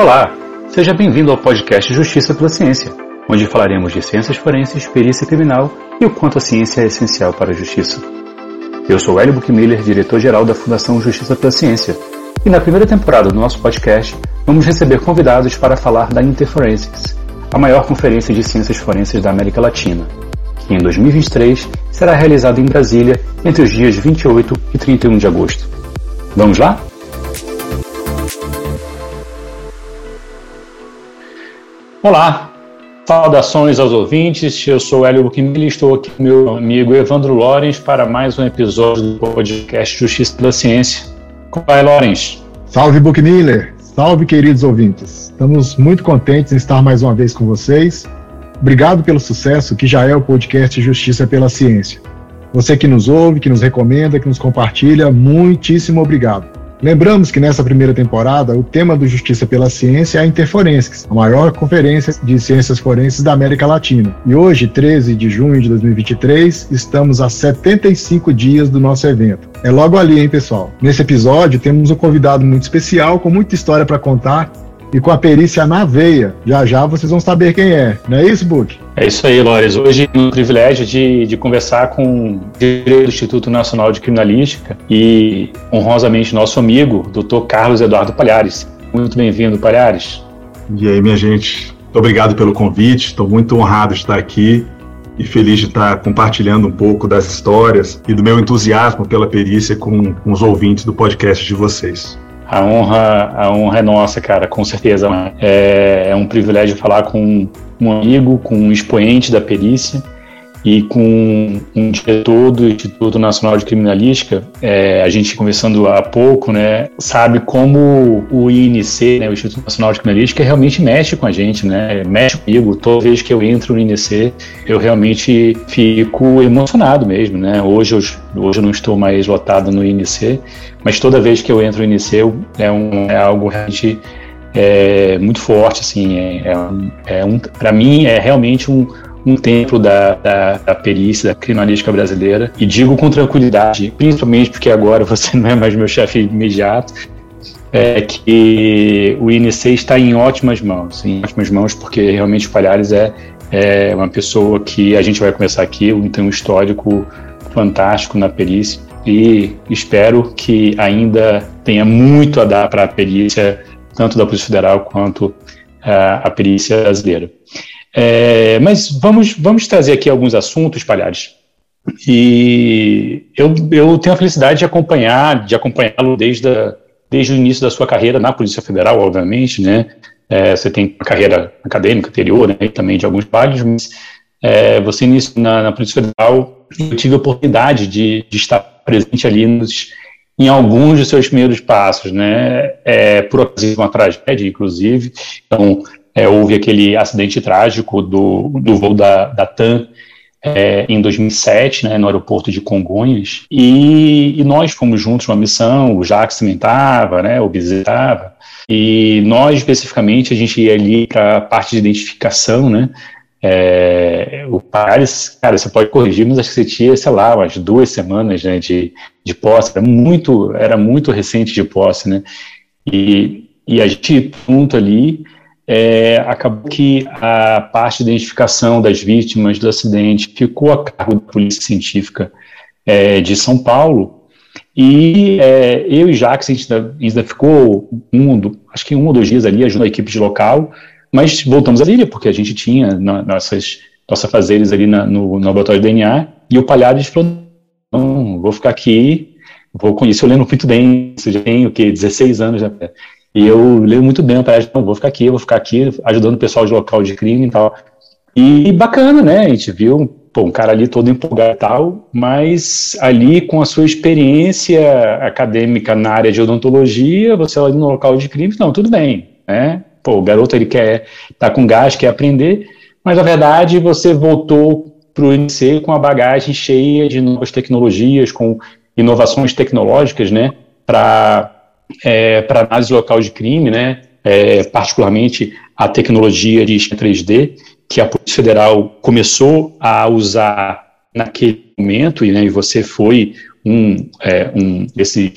Olá, seja bem-vindo ao podcast Justiça pela Ciência, onde falaremos de ciências forenses, perícia criminal e o quanto a ciência é essencial para a justiça. Eu sou Hélio Buchmiller, diretor-geral da Fundação Justiça pela Ciência, e na primeira temporada do nosso podcast vamos receber convidados para falar da Interforensics, a maior conferência de ciências forenses da América Latina, que em 2023 será realizada em Brasília entre os dias 28 e 31 de agosto. Vamos lá? Olá, saudações aos ouvintes. Eu sou Hélio Buchmiller e estou aqui com meu amigo Evandro Lorenz para mais um episódio do podcast Justiça pela Ciência. Como vai, Lorenz? Salve, Buchmiller! Salve, queridos ouvintes! Estamos muito contentes em estar mais uma vez com vocês. Obrigado pelo sucesso que já é o podcast Justiça pela Ciência. Você que nos ouve, que nos recomenda, que nos compartilha, muitíssimo obrigado. Lembramos que nessa primeira temporada, o tema do Justiça pela Ciência é a Interforensics, a maior conferência de ciências forenses da América Latina. E hoje, 13 de junho de 2023, estamos a 75 dias do nosso evento. É logo ali, hein, pessoal? Nesse episódio, temos um convidado muito especial, com muita história para contar e com a perícia na veia. Já já vocês vão saber quem é. Não é isso, Book? É isso aí, Lores. Hoje tenho o privilégio de, de conversar com o diretor do Instituto Nacional de Criminalística e, honrosamente, nosso amigo, Dr. Carlos Eduardo Palhares. Muito bem-vindo, Palhares. E aí, minha gente, obrigado pelo convite. Estou muito honrado de estar aqui e feliz de estar compartilhando um pouco das histórias e do meu entusiasmo pela perícia com, com os ouvintes do podcast de vocês. A honra, a honra é nossa, cara, com certeza. É, é um privilégio falar com um amigo, com um expoente da perícia e com um diretor do Instituto Nacional de Criminalística, é, a gente conversando há pouco, né, sabe como o INC, né, o Instituto Nacional de Criminalística, realmente mexe com a gente, né, mexe comigo. Toda vez que eu entro no INC, eu realmente fico emocionado mesmo, né. Hoje eu, hoje eu não estou mais lotado no INC, mas toda vez que eu entro no INC é, um, é algo realmente é, muito forte, assim, é, é um, é para mim é realmente um um templo da, da, da, perícia, da criminalística brasileira. E digo com tranquilidade, principalmente porque agora você não é mais meu chefe imediato, é que o INC está em ótimas mãos, em ótimas mãos, porque realmente o Palhares é, é uma pessoa que a gente vai começar aqui, tem um histórico fantástico na perícia e espero que ainda tenha muito a dar para a perícia, tanto da Polícia Federal quanto a, a perícia brasileira. É, mas vamos, vamos trazer aqui alguns assuntos, Palhares. E eu, eu tenho a felicidade de acompanhar, de acompanhá-lo desde, a, desde o início da sua carreira na Polícia Federal, obviamente, né? É, você tem uma carreira acadêmica anterior, né? E também de alguns trabalhos, mas é, você início na, na, Polícia Federal, eu tive a oportunidade de, de estar presente ali nos, em alguns dos seus primeiros passos, né? É, por ocasião de uma tragédia, inclusive. Então, é, houve aquele acidente trágico do, do voo da, da TAM é, em 2007, né, no aeroporto de Congonhas, e, e nós fomos juntos numa missão, o Jacques também estava, né, o estava, e nós, especificamente, a gente ia ali para a parte de identificação, né, é, o Pares, cara, você pode corrigir, mas acho que você tinha, sei lá, umas duas semanas né, de, de posse, era muito, era muito recente de posse, né, e, e a gente junto ali, é, acabou que a parte de identificação das vítimas do acidente ficou a cargo da Polícia Científica é, de São Paulo, e é, eu e Jacques, a gente ainda, ainda ficou um, acho que um ou dois dias ali ajudando a equipe de local, mas voltamos à ilha, porque a gente tinha na, nossas, nossas fazeres ali na, no, no, laboratório de DNA, e o Palhares falou, não, vou ficar aqui, vou com isso, eu lembro muito bem, isso já tenho, o quê, 16 anos, já, e eu leio muito bem a palestra, então vou ficar aqui, vou ficar aqui, ajudando o pessoal de local de crime e tal. E bacana, né? A gente viu pô, um cara ali todo empolgado e tal, mas ali com a sua experiência acadêmica na área de odontologia, você ali no local de crime, não, tudo bem, né? Pô, o garoto ele quer, tá com gás, quer aprender, mas na verdade você voltou para o INC com a bagagem cheia de novas tecnologias, com inovações tecnológicas, né? Para é, para análise local de crime, né, é, particularmente a tecnologia de 3D, que a Polícia Federal começou a usar naquele momento, e, né, e você foi um, é, um desses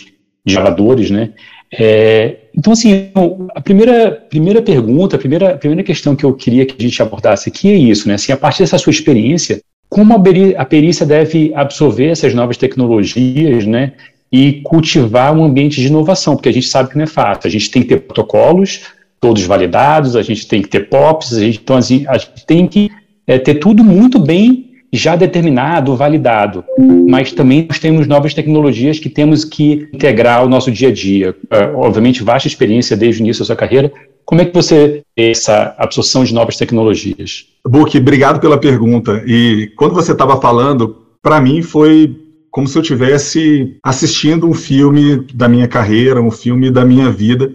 jogadores, né, É, então, assim, a primeira, primeira pergunta, a primeira, a primeira questão que eu queria que a gente abordasse aqui é isso, né? Assim, a partir dessa sua experiência, como a perícia deve absorver essas novas tecnologias, né? E cultivar um ambiente de inovação, porque a gente sabe que não é fácil. A gente tem que ter protocolos, todos validados, a gente tem que ter POPs, a gente, então assim, a gente tem que é, ter tudo muito bem já determinado, validado, mas também nós temos novas tecnologias que temos que integrar ao nosso dia a dia. Uh, obviamente, vasta experiência desde o início da sua carreira. Como é que você vê essa absorção de novas tecnologias? Buki, obrigado pela pergunta. E quando você estava falando, para mim foi como se eu estivesse assistindo um filme da minha carreira, um filme da minha vida.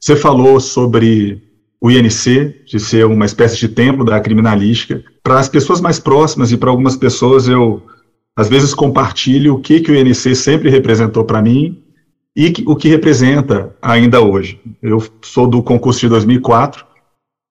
Você falou sobre o INC, de ser uma espécie de templo da criminalística. Para as pessoas mais próximas e para algumas pessoas, eu às vezes compartilho o que, que o INC sempre representou para mim e o que representa ainda hoje. Eu sou do concurso de 2004,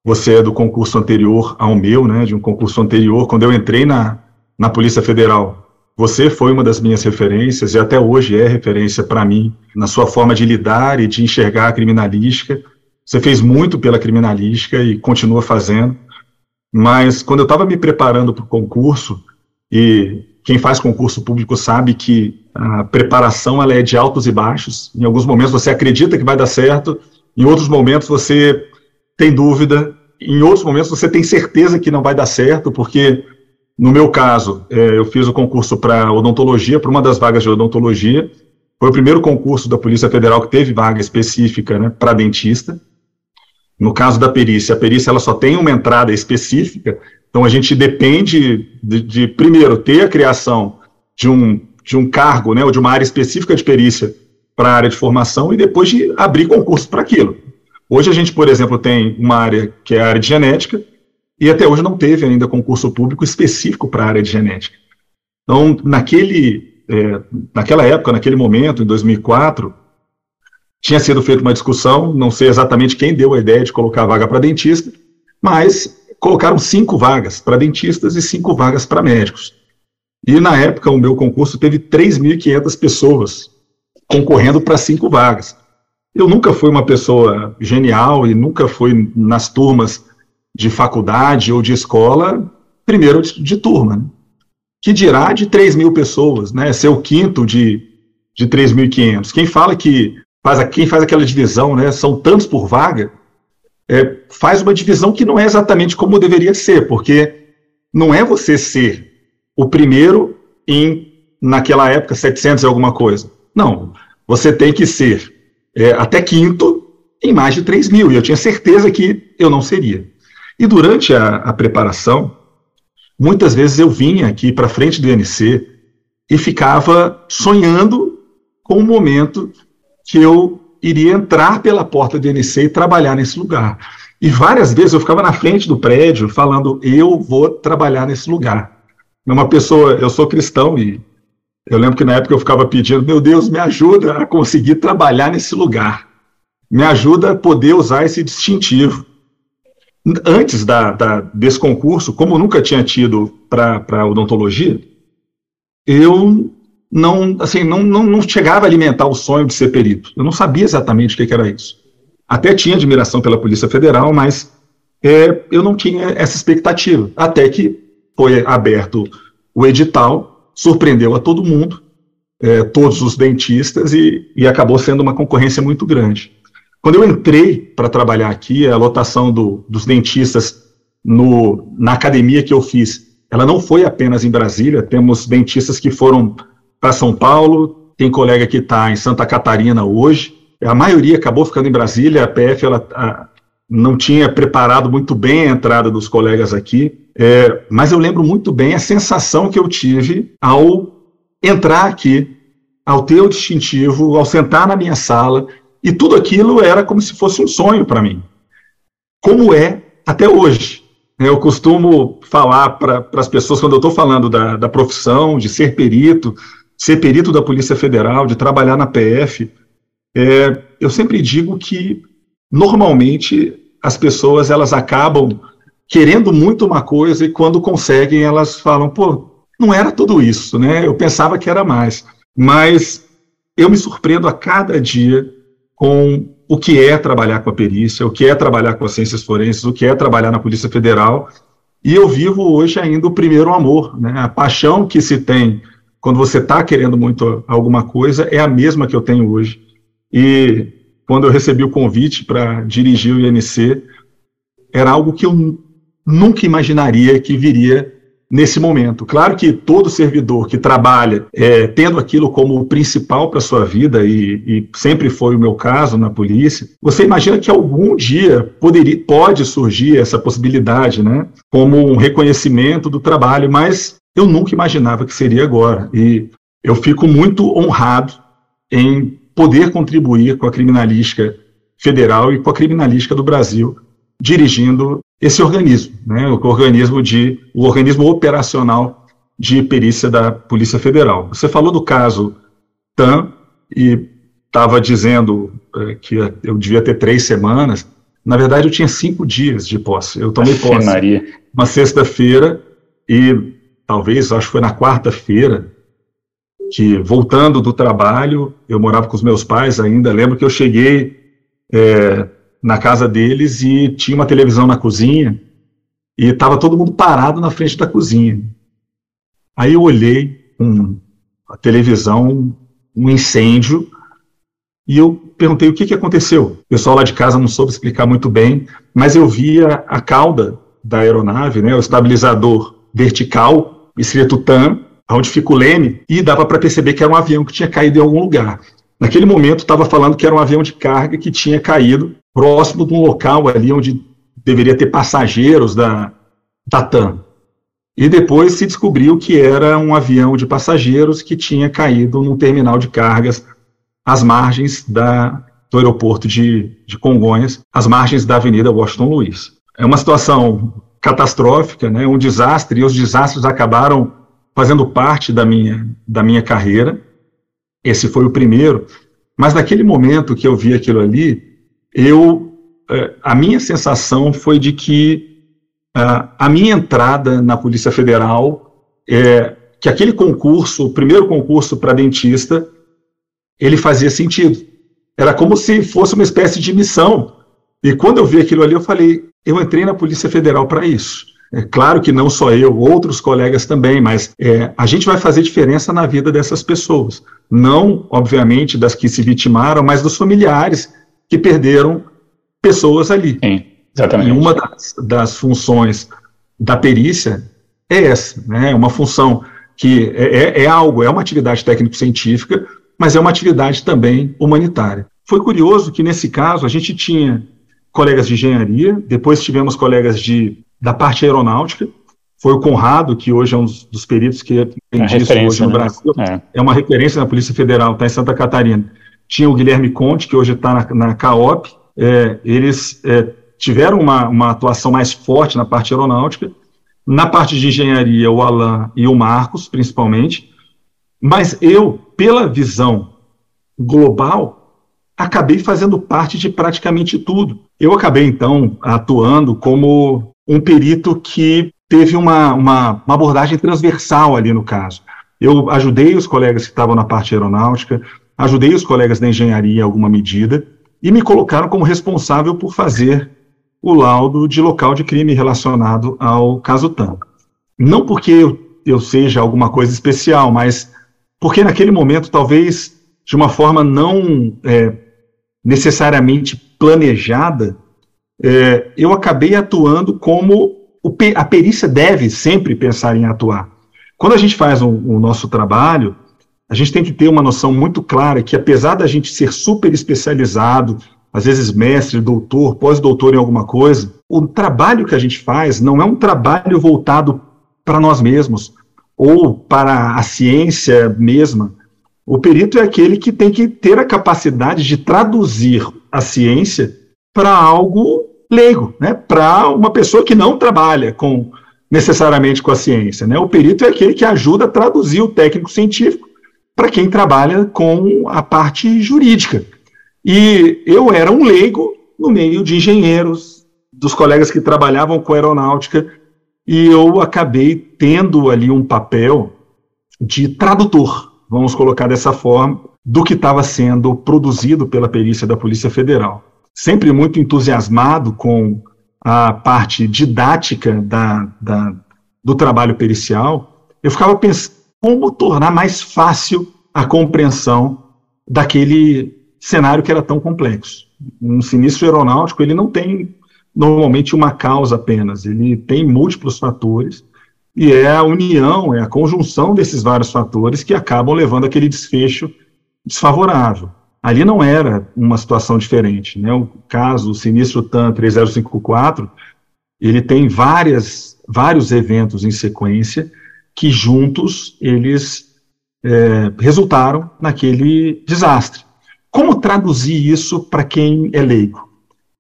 você é do concurso anterior ao meu, né, de um concurso anterior. Quando eu entrei na, na Polícia Federal, você foi uma das minhas referências e até hoje é referência para mim na sua forma de lidar e de enxergar a criminalística. Você fez muito pela criminalística e continua fazendo, mas quando eu estava me preparando para o concurso, e quem faz concurso público sabe que a preparação ela é de altos e baixos. Em alguns momentos você acredita que vai dar certo, em outros momentos você tem dúvida, em outros momentos você tem certeza que não vai dar certo, porque no meu caso, é, eu fiz o concurso para odontologia, para uma das vagas de odontologia. Foi o primeiro concurso da Polícia Federal que teve vaga específica né, para dentista. No caso da perícia, a perícia ela só tem uma entrada específica, então a gente depende de, de primeiro, ter a criação de um, de um cargo, né, ou de uma área específica de perícia para a área de formação e depois de abrir concurso para aquilo. Hoje a gente, por exemplo, tem uma área que é a área de genética, e até hoje não teve ainda concurso público específico para a área de genética. Então, naquele, é, naquela época, naquele momento, em 2004, tinha sido feita uma discussão, não sei exatamente quem deu a ideia de colocar vaga para dentista, mas colocaram cinco vagas para dentistas e cinco vagas para médicos. E na época, o meu concurso teve 3.500 pessoas concorrendo para cinco vagas. Eu nunca fui uma pessoa genial e nunca fui nas turmas de faculdade ou de escola, primeiro de, de turma. Né? Que dirá de 3 mil pessoas, né? Ser o quinto de, de 3.500. Quem fala que faz, quem faz aquela divisão, né, são tantos por vaga, é, faz uma divisão que não é exatamente como deveria ser, porque não é você ser o primeiro em, naquela época, 700 e alguma coisa. Não, você tem que ser é, até quinto em mais de 3 mil, e eu tinha certeza que eu não seria. E durante a, a preparação, muitas vezes eu vinha aqui para frente do INC e ficava sonhando com o momento que eu iria entrar pela porta do INC e trabalhar nesse lugar. E várias vezes eu ficava na frente do prédio falando, eu vou trabalhar nesse lugar. Uma pessoa, eu sou cristão e eu lembro que na época eu ficava pedindo, meu Deus, me ajuda a conseguir trabalhar nesse lugar. Me ajuda a poder usar esse distintivo. Antes da, da desse concurso, como nunca tinha tido para odontologia, eu não, assim, não, não, não chegava a alimentar o sonho de ser perito. Eu não sabia exatamente o que, que era isso. Até tinha admiração pela Polícia Federal, mas é, eu não tinha essa expectativa. Até que foi aberto o edital, surpreendeu a todo mundo, é, todos os dentistas, e, e acabou sendo uma concorrência muito grande. Quando eu entrei para trabalhar aqui, a lotação do, dos dentistas no, na academia que eu fiz, ela não foi apenas em Brasília, temos dentistas que foram para São Paulo, tem colega que está em Santa Catarina hoje. A maioria acabou ficando em Brasília, a PF ela, a, não tinha preparado muito bem a entrada dos colegas aqui, é, mas eu lembro muito bem a sensação que eu tive ao entrar aqui, ao ter o distintivo, ao sentar na minha sala, e tudo aquilo era como se fosse um sonho para mim. Como é até hoje. Eu costumo falar para as pessoas, quando eu estou falando da, da profissão, de ser perito, ser perito da Polícia Federal, de trabalhar na PF, é, eu sempre digo que normalmente as pessoas elas acabam querendo muito uma coisa e quando conseguem elas falam, pô, não era tudo isso, né? Eu pensava que era mais. Mas eu me surpreendo a cada dia com o que é trabalhar com a perícia, o que é trabalhar com as ciências forenses, o que é trabalhar na Polícia Federal. E eu vivo hoje ainda o primeiro amor, né? A paixão que se tem quando você está querendo muito alguma coisa é a mesma que eu tenho hoje. E quando eu recebi o convite para dirigir o INC, era algo que eu nunca imaginaria que viria nesse momento. Claro que todo servidor que trabalha é, tendo aquilo como principal para sua vida, e, e, sempre foi o meu caso na polícia, você imagina que algum dia poderia, pode surgir essa possibilidade, né, como um reconhecimento do trabalho, mas eu nunca imaginava que seria agora. E eu fico muito honrado em poder contribuir com a criminalística federal e com a criminalística do Brasil dirigindo esse organismo, né, o organismo de o organismo operacional de perícia da Polícia Federal. Você falou do caso TAM e estava dizendo é, que eu devia ter três semanas. Na verdade, eu tinha cinco dias de posse. Eu tomei posse Maria. uma sexta-feira e talvez, acho que foi na quarta-feira, que voltando do trabalho, eu morava com os meus pais ainda. Lembro que eu cheguei é, na casa deles e tinha uma televisão na cozinha e estava todo mundo parado na frente da cozinha. Aí eu olhei um, a televisão, um incêndio, e eu perguntei o que, que aconteceu. O pessoal lá de casa não soube explicar muito bem, mas eu via a cauda da aeronave, né, o estabilizador vertical, escrito TAM, onde fica o leme, e dava para perceber que era um avião que tinha caído em algum lugar. Naquele momento, estava falando que era um avião de carga que tinha caído próximo de um local ali onde deveria ter passageiros da, da TAM. E depois se descobriu que era um avião de passageiros que tinha caído num terminal de cargas às margens da, do aeroporto de, de Congonhas, às margens da Avenida Washington Luiz. É uma situação catastrófica, né, um desastre, e os desastres acabaram fazendo parte da minha, da minha carreira. Esse foi o primeiro. Mas naquele momento que eu vi aquilo ali, eu, é, a minha sensação foi de que a minha entrada na Polícia Federal, é, que aquele concurso, o primeiro concurso para dentista, ele fazia sentido. Era como se fosse uma espécie de missão. E quando eu vi aquilo ali, eu falei, eu entrei na Polícia Federal para isso. É claro que não só eu, outros colegas também, mas é, a gente vai fazer diferença na vida dessas pessoas. Não, obviamente, das que se vitimaram, mas dos familiares que perderam pessoas ali. Sim, exatamente. E uma das, das funções da perícia é essa, né? É uma função que é, é, é algo, é uma atividade técnico-científica, mas é uma atividade também humanitária. Foi curioso que, nesse caso, a gente tinha colegas de engenharia, depois tivemos colegas de, da parte aeronáutica, foi o Conrado, que hoje é um dos, dos peritos que tem é disso hoje no né? Brasil, é. é. uma referência na Polícia Federal, está em Santa Catarina tinha o Guilherme Conte, que hoje está na, na CAOP, é, eles é, tiveram uma, uma atuação mais forte na parte aeronáutica, na parte de engenharia, o Alan e o Marcos, principalmente, mas eu, pela visão global, acabei fazendo parte de praticamente tudo. Eu acabei, então, atuando como um perito que teve uma, uma, uma abordagem transversal ali no caso. Eu ajudei os colegas que estavam na parte aeronáutica, Ajudei os colegas da engenharia em alguma medida e me colocaram como responsável por fazer o laudo de local de crime relacionado ao caso TAM. Não porque eu, eu seja alguma coisa especial, mas porque naquele momento, talvez de uma forma não é, necessariamente planejada, é, eu acabei atuando como a perícia deve sempre pensar em atuar. Quando a gente faz o, o nosso trabalho, a gente tem que ter uma noção muito clara que, apesar da gente ser super especializado, às vezes mestre, doutor, pós-doutor em alguma coisa, o trabalho que a gente faz não é um trabalho voltado para nós mesmos ou para a ciência mesma. O perito é aquele que tem que ter a capacidade de traduzir a ciência para algo leigo, né? para uma pessoa que não trabalha com necessariamente com a ciência. Né? O perito é aquele que ajuda a traduzir o técnico científico para quem trabalha com a parte jurídica. E eu era um leigo no meio de engenheiros, dos colegas que trabalhavam com aeronáutica, e eu acabei tendo ali um papel de tradutor. vamos colocar dessa forma, do que estava sendo produzido pela perícia da Polícia Federal. Sempre muito entusiasmado com a parte didática da, da, do trabalho pericial, eu ficava pensando como tornar mais fácil a compreensão daquele cenário que era tão complexo. Um sinistro aeronáutico, ele não tem normalmente uma causa apenas, ele tem múltiplos fatores, e é a união, é a conjunção desses vários fatores que acabam levando aquele desfecho desfavorável. Ali não era uma situação diferente, né? O caso, o sinistro TAN 3054, ele tem várias, vários eventos em sequência que juntos eles é, resultaram naquele desastre. Como traduzir isso para quem é leigo?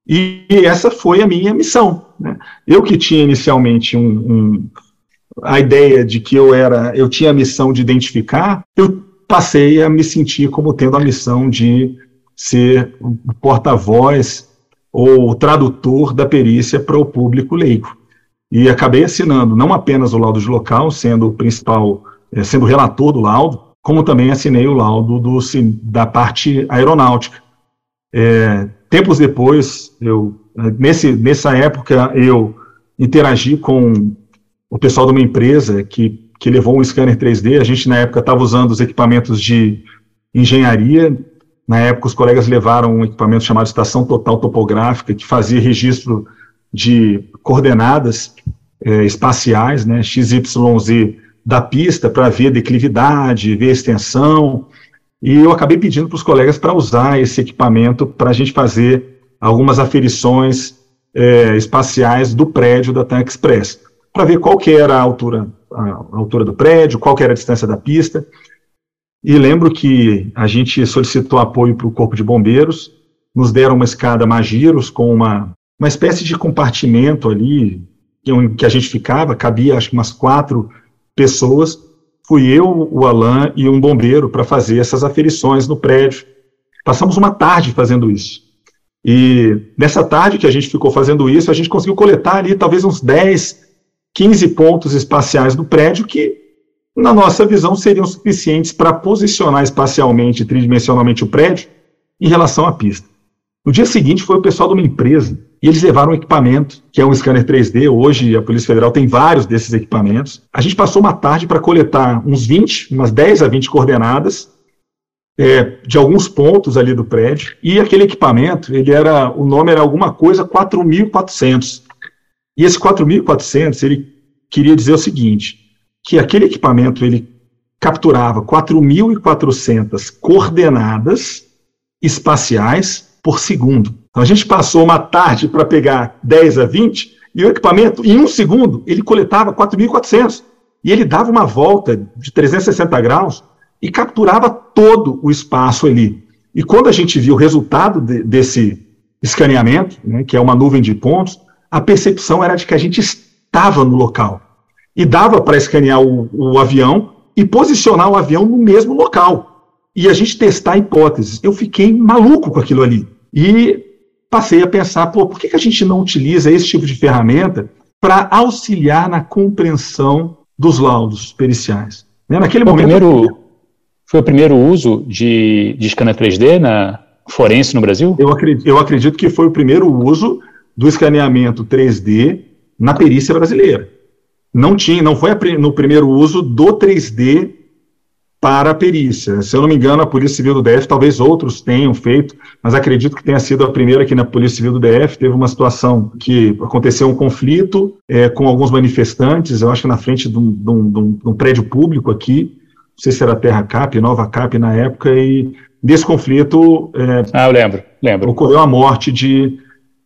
E, e, essa foi a minha missão. Né? Eu que tinha inicialmente um, um, a ideia de que eu era, eu tinha a missão de identificar, eu passei a me sentir como tendo a missão de ser o porta-voz ou tradutor da perícia para o público leigo. E acabei assinando não apenas o laudo de local, sendo o principal, eh, sendo relator do laudo, como também assinei o laudo do, da parte aeronáutica. É, tempos depois, eu, nesse, nessa época, eu interagi com o pessoal de uma empresa que que levou um scanner 3D. A gente, na época, estava usando os equipamentos de engenharia. Na época, os colegas levaram um equipamento chamado Estação Total Topográfica, que fazia registro de coordenadas é, espaciais, né, XYZ, da pista para ver declividade, ver extensão. E eu acabei pedindo para os colegas para usar esse equipamento para a gente fazer algumas aferições é, espaciais do prédio da TAM Express, para ver qual que era a altura a altura do prédio, qual era a distância da pista. E lembro que a gente solicitou apoio para o Corpo de Bombeiros, nos deram uma escada Magiros com uma, uma espécie de compartimento ali, que, que a gente ficava, cabia acho que umas quatro pessoas. Fui eu, o Alain e um bombeiro para fazer essas aferições no prédio. Passamos uma tarde fazendo isso. E nessa tarde que a gente ficou fazendo isso, a gente conseguiu coletar ali talvez uns 10 15 pontos espaciais do prédio que, na nossa visão, seriam suficientes para posicionar espacialmente tridimensionalmente o prédio em relação à pista. No dia seguinte foi o pessoal de uma empresa e eles levaram um equipamento, que é um scanner 3D. Hoje a Polícia Federal tem vários desses equipamentos. A gente passou uma tarde para coletar uns 20, umas 10 a 20 coordenadas é, de alguns pontos ali do prédio. E aquele equipamento, ele era, o nome era alguma coisa 4400. E esse 4.400, ele queria dizer o seguinte, que aquele equipamento, ele capturava 4.400 coordenadas espaciais por segundo. Então a gente passou uma tarde para pegar 10 a 20, e o equipamento, em um segundo, ele coletava 4.400. E ele dava uma volta de 360 graus e capturava todo o espaço ali. E quando a gente viu o resultado de, desse escaneamento, né, que é uma nuvem de pontos, a percepção era de que a gente estava no local. E dava para escanear o, o avião e posicionar o avião no mesmo local. E a gente testar hipóteses. Eu fiquei maluco com aquilo ali. E passei a pensar, pô, por que, que a gente não utiliza esse tipo de ferramenta para auxiliar na compreensão dos laudos periciais? Né? Naquele o momento. Primeiro, foi o primeiro uso de, de scanner 3D na forense no Brasil? Eu acredito, eu acredito que foi o primeiro uso do escaneamento 3D na perícia brasileira. Não tinha, não foi no primeiro uso do 3D para a perícia. Se eu não me engano, a Polícia Civil do DF, talvez outros tenham feito, mas acredito que tenha sido a primeira aqui na Polícia Civil do DF. Teve uma situação que aconteceu um conflito é, com alguns manifestantes, eu acho que na frente de um, de um, de um prédio público aqui, não sei se era Terra Cap, Nova Cap na época, e desse conflito. É, ah, eu lembro, lembro. Ocorreu a morte de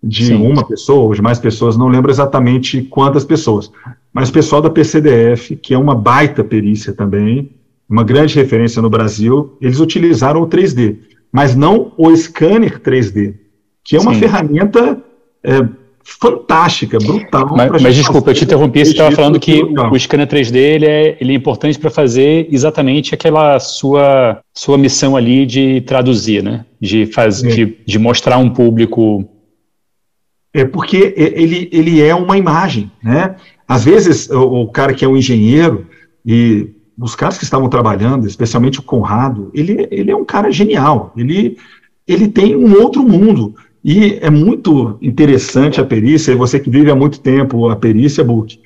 de Sim. uma pessoa ou de mais pessoas, não lembro exatamente quantas pessoas, mas o pessoal da PCDF, que é uma baita perícia também, uma grande referência no Brasil, eles utilizaram o 3D, mas não o scanner 3D, que é uma Sim. ferramenta é, fantástica, brutal. Mas, mas desculpa, eu te interrompi, você estava falando que o scanner 3D ele é, ele é importante para fazer exatamente aquela sua, sua missão ali de traduzir, né? De, faz, de, de mostrar um público é porque ele, ele é uma imagem, né? Às vezes, o, o cara que é um engenheiro, e os caras que estavam trabalhando, especialmente o Conrado, ele, ele é um cara genial. Ele, ele tem um outro mundo. E é muito interessante a perícia, e você que vive há muito tempo a perícia, Book.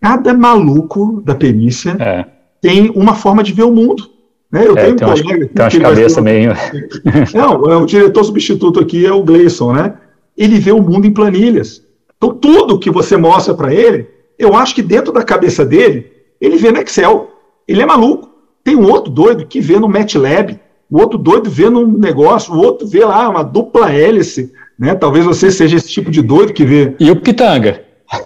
Cada maluco da perícia é. tem uma forma de ver o mundo. Né? Eu é, tenho tem um colega. Tem umas cabeças meio. Não, é, o diretor substituto aqui é o Gleison, né? Ele vê o mundo em planilhas. Então, tudo que você mostra para ele, eu acho que dentro da cabeça dele, ele vê no Excel. Ele é maluco. Tem um outro doido que vê no MATLAB, o outro doido vê num negócio, o outro vê lá uma dupla hélice, né? Talvez você seja esse tipo de doido que vê. E o Pitanga?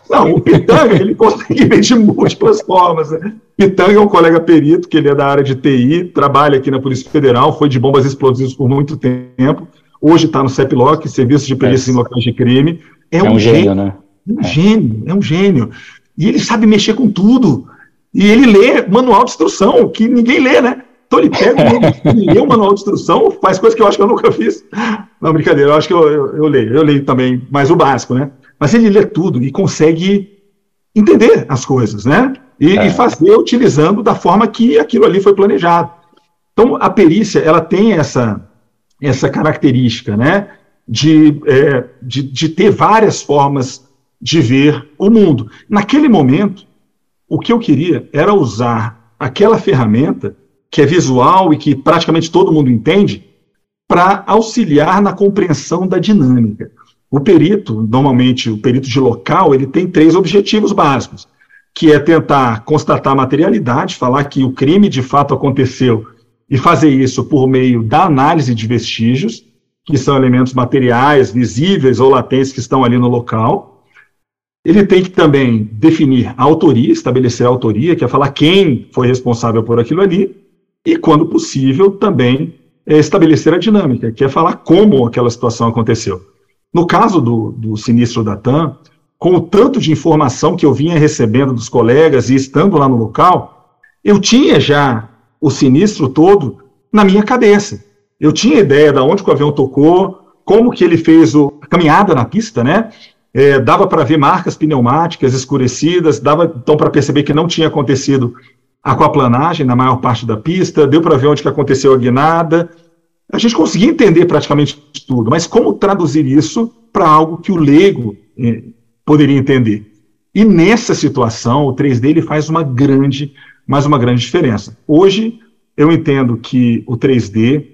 Não, o Pitanga ele consegue ver de múltiplas formas. Né? Pitanga é um colega perito, que ele é da área de TI, trabalha aqui na Polícia Federal, foi de bombas explosivas por muito tempo, hoje está no CEPLOC, Serviço de Perícia é. em Locais de Crime. É, é um, um, gênio, gênio né? É um é. gênio, é um gênio. E ele sabe mexer com tudo. E ele lê manual de instrução, que ninguém lê, né? Então ele pega, ele lê o manual de instrução, faz coisa que eu acho que eu nunca fiz. Não, brincadeira, eu acho que eu, eu, eu leio, eu leio também, mas o básico, né? Mas ele lê tudo e consegue entender as coisas, né? E, é. e, fazer utilizando da forma que aquilo ali foi planejado. Então, a perícia, ela tem essa, essa característica, né? De, é, de, de ter várias formas de ver o mundo. Naquele momento, o que eu queria era usar aquela ferramenta que é visual e que praticamente todo mundo entende para auxiliar na compreensão da dinâmica. O perito, normalmente o perito de local, ele tem três objetivos básicos, que é tentar constatar a materialidade, falar que o crime de fato aconteceu e fazer isso por meio da análise de vestígios, que são elementos materiais, visíveis ou latentes que estão ali no local, ele tem que também definir a autoria, estabelecer a autoria, que é falar quem foi responsável por aquilo ali, e, quando possível, também é estabelecer a dinâmica, que é falar como aquela situação aconteceu. No caso do, do sinistro da TAM, com o tanto de informação que eu vinha recebendo dos colegas e estando lá no local, eu tinha já o sinistro todo na minha cabeça. Eu tinha ideia de onde o avião tocou, como que ele fez o, a caminhada na pista, né? É, dava para ver marcas pneumáticas escurecidas, dava então para perceber que não tinha acontecido aquaplanagem na maior parte da pista, deu para ver onde que aconteceu a guinada. A gente conseguia entender praticamente tudo, mas como traduzir isso para algo que o leigo é, poderia entender? E nessa situação, o 3D ele faz uma grande, mais uma grande diferença. Hoje, eu entendo que o 3D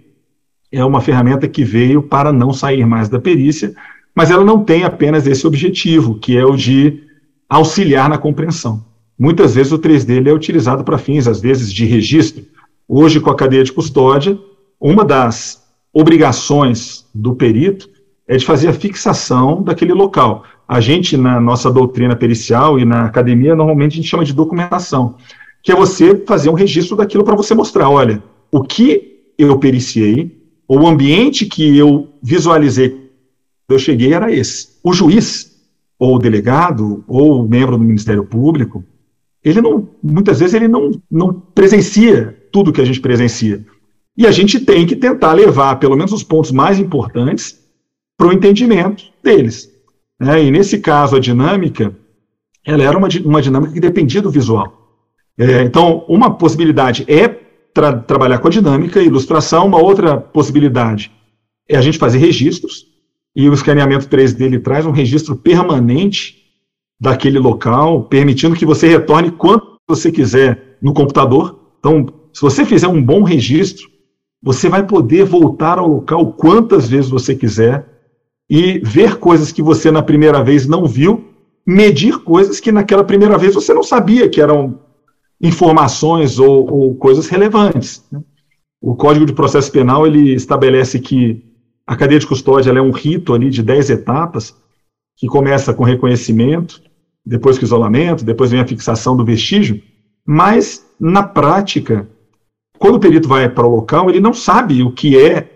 é uma ferramenta que veio para não sair mais da perícia, mas ela não tem apenas esse objetivo, que é o de auxiliar na compreensão. Muitas vezes o 3D é utilizado para fins, às vezes, de registro. Hoje, com a cadeia de custódia, uma das obrigações do perito é de fazer a fixação daquele local. A gente, na nossa doutrina pericial e na academia, normalmente a gente chama de documentação, que é você fazer um registro daquilo para você mostrar, olha, o que eu periciei, ou o ambiente que eu visualizei eu cheguei era esse. O juiz, ou o delegado, ou o membro do Ministério Público, ele não, muitas vezes ele não, não presencia tudo que a gente presencia. E a gente tem que tentar levar, pelo menos, os pontos mais importantes para o entendimento deles. Né? E nesse caso, a dinâmica, ela era uma, uma dinâmica que dependia do visual. É, então, uma possibilidade é tra trabalhar com a dinâmica, ilustração, uma outra possibilidade é a gente fazer registros, e o escaneamento 3D ele traz um registro permanente daquele local, permitindo que você retorne quanto você quiser no computador. Então, se você fizer um bom registro, você vai poder voltar ao local quantas vezes você quiser e ver coisas que você na primeira vez não viu, medir coisas que naquela primeira vez você não sabia que eram informações ou, ou coisas relevantes. Né? O Código de Processo Penal ele estabelece que a cadeia de custódia é um rito ali de 10 etapas, que começa com reconhecimento, depois com isolamento, depois vem a fixação do vestígio, mas, na prática, quando o perito vai para o local, ele não sabe o que é,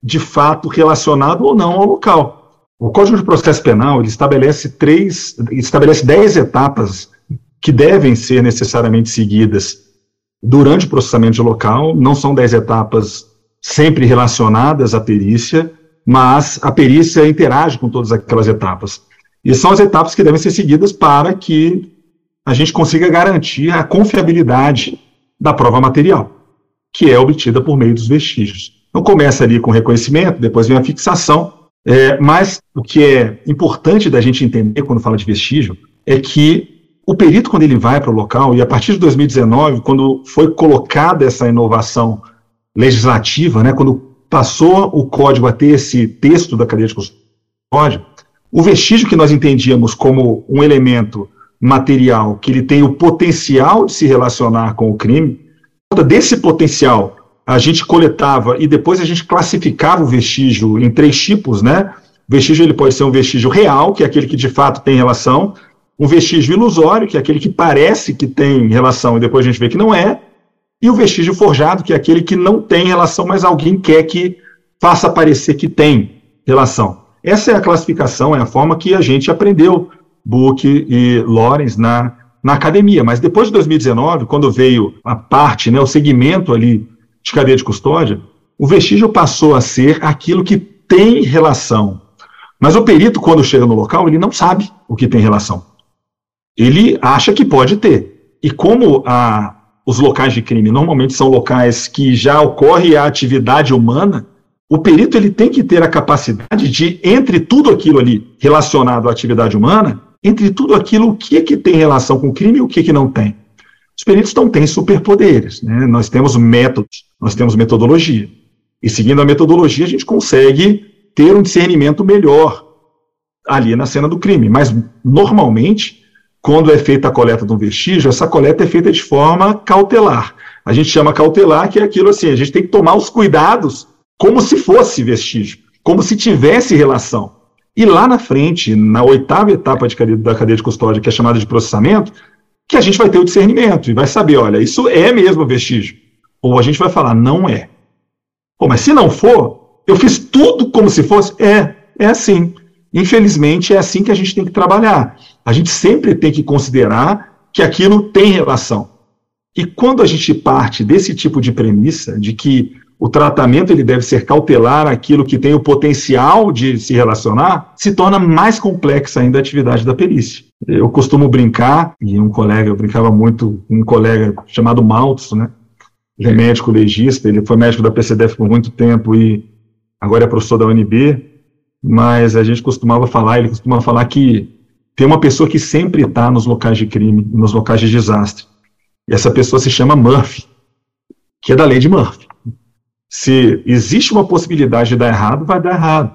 de fato, relacionado ou não ao local. O Código de Processo Penal ele estabelece três, estabelece dez etapas que devem ser necessariamente seguidas durante o processamento de local, não são dez etapas sempre relacionadas à perícia, mas a perícia interage com todas aquelas etapas. E são as etapas que devem ser seguidas para que a gente consiga garantir a confiabilidade da prova material, que é obtida por meio dos vestígios. Então começa ali com reconhecimento, depois vem a fixação, é, mas o que é importante da gente entender quando fala de vestígio é que o perito, quando ele vai para o local, e a partir de 2019, quando foi colocada essa inovação legislativa, né, quando passou o código a ter esse texto da cadeia de custódia, o vestígio que nós entendíamos como um elemento material que ele tem o potencial de se relacionar com o crime, desse potencial a gente coletava e depois a gente classificava o vestígio em três tipos, né? O vestígio ele pode ser um vestígio real, que é aquele que de fato tem relação, um vestígio ilusório, que é aquele que parece que tem relação e depois a gente vê que não é, e o vestígio forjado, que é aquele que não tem relação, mas alguém quer que faça parecer que tem relação. Essa é a classificação, é a forma que a gente aprendeu Book e Lorenz na, na academia. Mas depois de 2019, quando veio a parte, né, o segmento ali de cadeia de custódia, o vestígio passou a ser aquilo que tem relação. Mas o perito, quando chega no local, ele não sabe o que tem relação. Ele acha que pode ter. E como a, os locais de crime normalmente são locais que já ocorre a atividade humana, o perito ele tem que ter a capacidade de, entre tudo aquilo ali relacionado à atividade humana, entre tudo aquilo, o que que tem relação com o crime e o que que não tem. Os peritos não têm superpoderes, né? nós temos métodos, nós temos metodologia. E seguindo a metodologia, a gente consegue ter um discernimento melhor ali na cena do crime. Mas, normalmente, quando é feita a coleta de um vestígio, essa coleta é feita de forma cautelar. A gente chama cautelar, que é aquilo assim, a gente tem que tomar os cuidados como se fosse vestígio, como se tivesse relação. E lá na frente, na oitava etapa cadeia, da cadeia de custódia, que é chamada de processamento, que a gente vai ter o discernimento e vai saber, olha, isso é mesmo vestígio. Ou a gente vai falar, não é. Pô, mas se não for, eu fiz tudo como se fosse. É, é assim. Infelizmente, é assim que a gente tem que trabalhar. A gente sempre tem que considerar que aquilo tem relação. E quando a gente parte desse tipo de premissa, de que o tratamento ele deve ser cautelar aquilo que tem o potencial de se relacionar, se torna mais complexa ainda a atividade da perícia. Eu costumo brincar, e um colega, eu brincava muito, um colega chamado Maltz, né? Ele é médico legista, ele foi médico da PCDF por muito tempo e agora é professor da UNB, mas a gente costumava falar, ele costuma falar que tem uma pessoa que sempre está nos locais de crime, nos locais de desastre. E essa pessoa se chama Murphy, que é da lei de Murphy. Se existe uma possibilidade de dar errado, vai dar errado.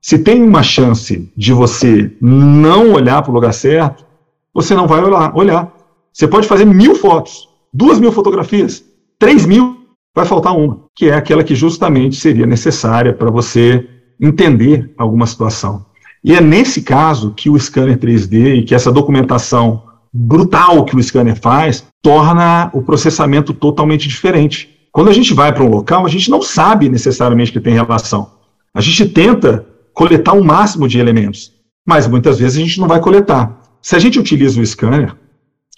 Se tem uma chance de você não olhar para o lugar certo, você não vai olhar, olhar. Você pode fazer mil fotos, duas mil fotografias, três mil, vai faltar uma, que é aquela que justamente seria necessária para você entender alguma situação. E é nesse caso que o scanner 3D e que essa documentação brutal que o scanner faz torna o processamento totalmente diferente. Quando a gente vai para um local, a gente não sabe necessariamente que tem relação. A gente tenta coletar o um máximo de elementos, mas muitas vezes a gente não vai coletar. Se a gente utiliza o scanner,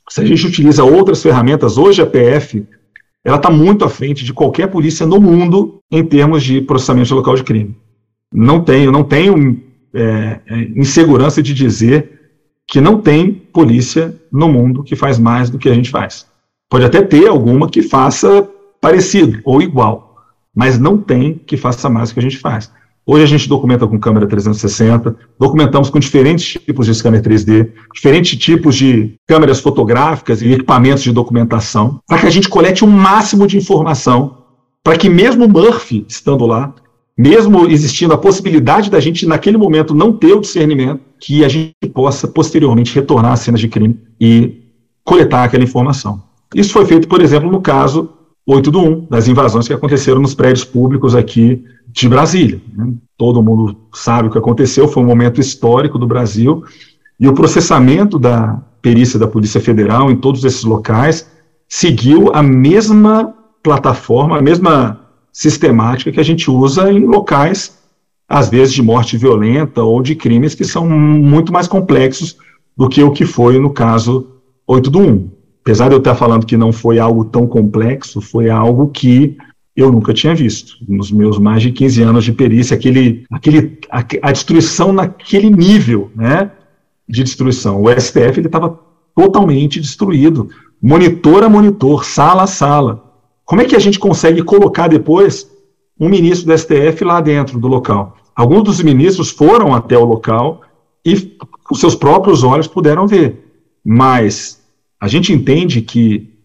se a gente utiliza outras ferramentas, hoje a PF ela está muito à frente de qualquer polícia no mundo em termos de processamento de local de crime. Não tenho, não tenho é, é, insegurança de dizer que não tem polícia no mundo que faz mais do que a gente faz. Pode até ter alguma que faça parecido ou igual, mas não tem que faça mais do que a gente faz. Hoje a gente documenta com câmera 360, documentamos com diferentes tipos de scanner 3D, diferentes tipos de câmeras fotográficas e equipamentos de documentação, para que a gente colete o um máximo de informação, para que mesmo Murphy estando lá, mesmo existindo a possibilidade da gente, naquele momento, não ter o discernimento, que a gente possa posteriormente retornar às cenas de crime e coletar aquela informação. Isso foi feito, por exemplo, no caso 8 do 1, das invasões que aconteceram nos prédios públicos aqui de Brasília. Né? Todo mundo sabe o que aconteceu, foi um momento histórico do Brasil, e o processamento da perícia da Polícia Federal em todos esses locais seguiu a mesma plataforma, a mesma sistemática que a gente usa em locais, às vezes, de morte violenta ou de crimes que são muito mais complexos do que o que foi no caso 8 do 1. Apesar de eu estar falando que não foi algo tão complexo, foi algo que eu nunca tinha visto. Nos meus mais de 15 anos de perícia, aquele, aquele, a, a destruição naquele nível né, de destruição. O STF estava totalmente destruído monitor a monitor, sala a sala. Como é que a gente consegue colocar depois um ministro do STF lá dentro do local? Alguns dos ministros foram até o local e, com seus próprios olhos, puderam ver. Mas a gente entende que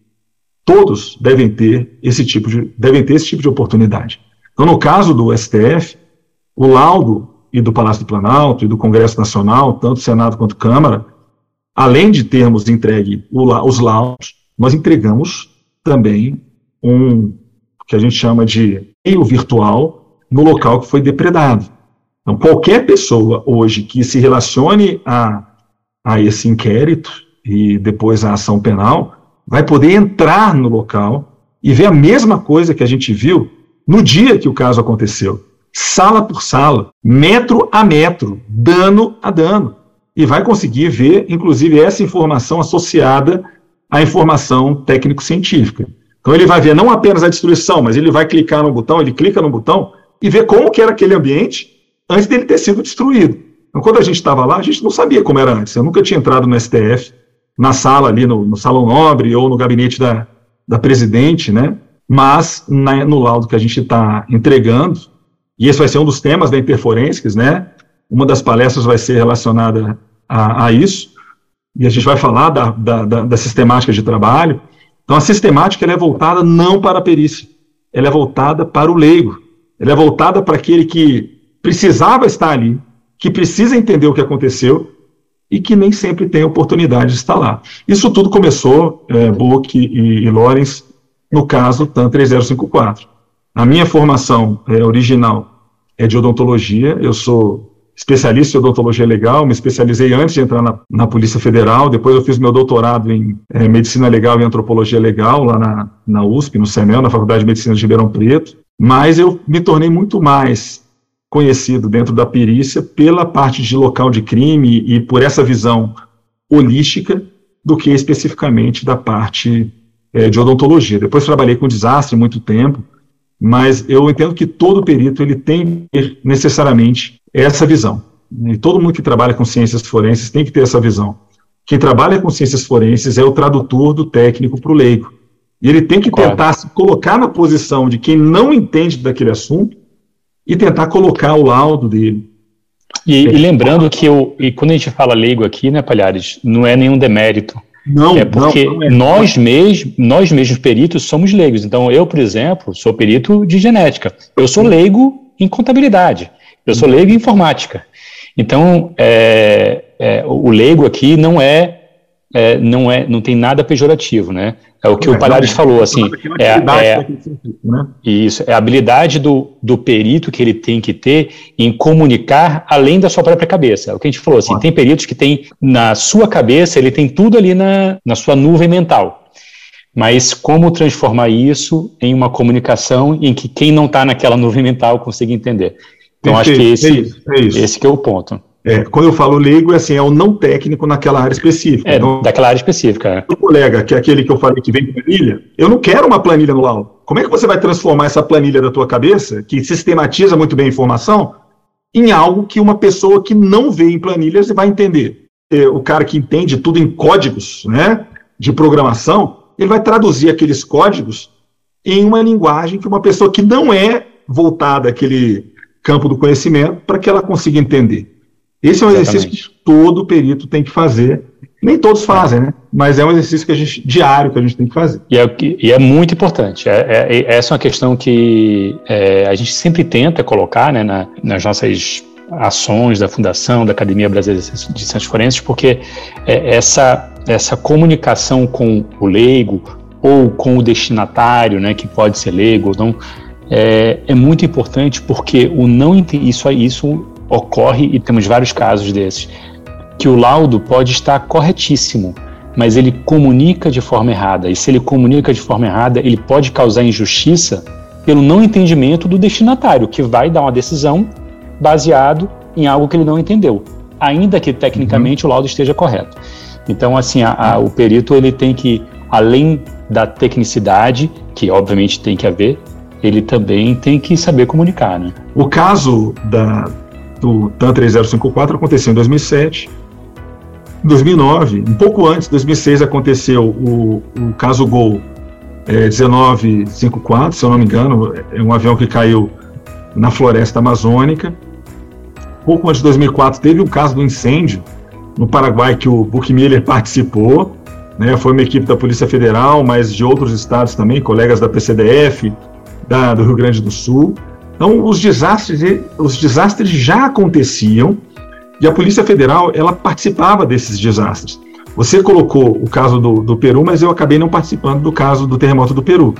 todos devem ter esse tipo de, devem ter esse tipo de oportunidade. Então, no caso do STF, o laudo e do Palácio do Planalto e do Congresso Nacional, tanto Senado quanto Câmara, além de termos entregue os laudos, nós entregamos também um que a gente chama de meio virtual no local que foi depredado. Então, qualquer pessoa hoje que se relacione a, a esse inquérito e depois a ação penal, vai poder entrar no local e ver a mesma coisa que a gente viu no dia que o caso aconteceu. Sala por sala, metro a metro, dano a dano. E vai conseguir ver, inclusive, essa informação associada à informação técnico-científica. Então ele vai ver não apenas a destruição, mas ele vai clicar no botão, ele clica no botão e vê como que era aquele ambiente antes dele ter sido destruído. Então, quando a gente estava lá, a gente não sabia como era antes. Eu nunca tinha entrado no STF, na sala ali, no, no Salão Nobre ou no gabinete da, da presidente, né? Mas na, no laudo que a gente está entregando, e esse vai ser um dos temas da Interforensics, né? Uma das palestras vai ser relacionada a, a isso, e a gente vai falar da, da, da, da sistemática de trabalho. Então, a sistemática é voltada não para a perícia, ela é voltada para o leigo, ela é voltada para aquele que precisava estar ali, que precisa entender o que aconteceu e que nem sempre tem oportunidade de estar lá. Isso tudo começou, é, Book e, e Lorenz, no caso TAN 3054. A minha formação é, original é de odontologia, eu sou especialista em odontologia legal, me especializei antes de entrar na, na Polícia Federal, depois eu fiz meu doutorado em é, Medicina Legal e Antropologia Legal, lá na, na USP, no CEMEL, na Faculdade de Medicina de Ribeirão Preto, mas eu me tornei muito mais conhecido dentro da perícia pela parte de local de crime e por essa visão holística do que especificamente da parte é, de odontologia. Depois trabalhei com desastre muito tempo, mas eu entendo que todo perito ele tem necessariamente essa visão. E todo mundo que trabalha com ciências forenses tem que ter essa visão. Quem trabalha com ciências forenses é o tradutor do técnico para o leigo. E ele tem que tentar claro. se colocar na posição de quem não entende daquele assunto e tentar colocar o laudo dele. E, e lembrando que eu, e quando a gente fala leigo aqui, né, Palhares, não é nenhum demérito. Não, é porque não, não é. nós mesmos, nós mesmos peritos somos leigos. Então, eu, por exemplo, sou perito de genética. Eu sou leigo em contabilidade. Eu sou leigo em informática. Então, é, é, o leigo aqui não é, é, não é, não tem nada pejorativo, né? É o que o Palhares falou, assim, é, é, né? isso, é a habilidade do, do perito que ele tem que ter em comunicar além da sua própria cabeça. É o que a gente falou, assim, tem peritos que tem na sua cabeça, ele tem tudo ali na, na sua nuvem mental. Mas como transformar isso em uma comunicação em que quem não está naquela nuvem mental consiga entender? Então, Perfeito, acho que esse, é isso, é isso. esse que é o ponto. É, quando eu falo leigo, é assim, é o não técnico naquela área específica. É, então, daquela área específica. É. O colega, que é aquele que eu falei que vem planilha, eu não quero uma planilha no laudo. Como é que você vai transformar essa planilha da tua cabeça, que sistematiza muito bem a informação, em algo que uma pessoa que não vê em planilhas vai entender? É, o cara que entende tudo em códigos né, de programação, ele vai traduzir aqueles códigos em uma linguagem que uma pessoa que não é voltada àquele campo do conhecimento para que ela consiga entender. Esse é um Exatamente. exercício que todo perito tem que fazer. Nem todos fazem, né? Mas é um exercício que a gente, diário que a gente tem que fazer. E é, e é muito importante. É, é, essa é uma questão que é, a gente sempre tenta colocar né, na, nas nossas ações da Fundação, da Academia Brasileira de Ciências Forenses, porque é, essa, essa comunicação com o leigo ou com o destinatário, né, que pode ser leigo ou não, é, é muito importante porque o não isso, isso ocorre, e temos vários casos desses, que o laudo pode estar corretíssimo, mas ele comunica de forma errada. E se ele comunica de forma errada, ele pode causar injustiça pelo não entendimento do destinatário, que vai dar uma decisão baseado em algo que ele não entendeu, ainda que tecnicamente uhum. o laudo esteja correto. Então, assim, a, a, o perito ele tem que, além da tecnicidade, que obviamente tem que haver, ele também tem que saber comunicar, né? O caso da, do TAN 3054 aconteceu em 2007. Em 2009, um pouco antes, 2006, aconteceu o, o caso Gol é, 1954, se eu não me engano, é um avião que caiu na floresta amazônica. Pouco antes de 2004, teve um caso do incêndio no Paraguai que o Buchmiller participou. Né, foi uma equipe da Polícia Federal, mas de outros estados também, colegas da PCDF, da, do Rio Grande do Sul. Então, os desastres, os desastres já aconteciam e a Polícia Federal ela participava desses desastres. Você colocou o caso do, do Peru, mas eu acabei não participando do caso do terremoto do Peru.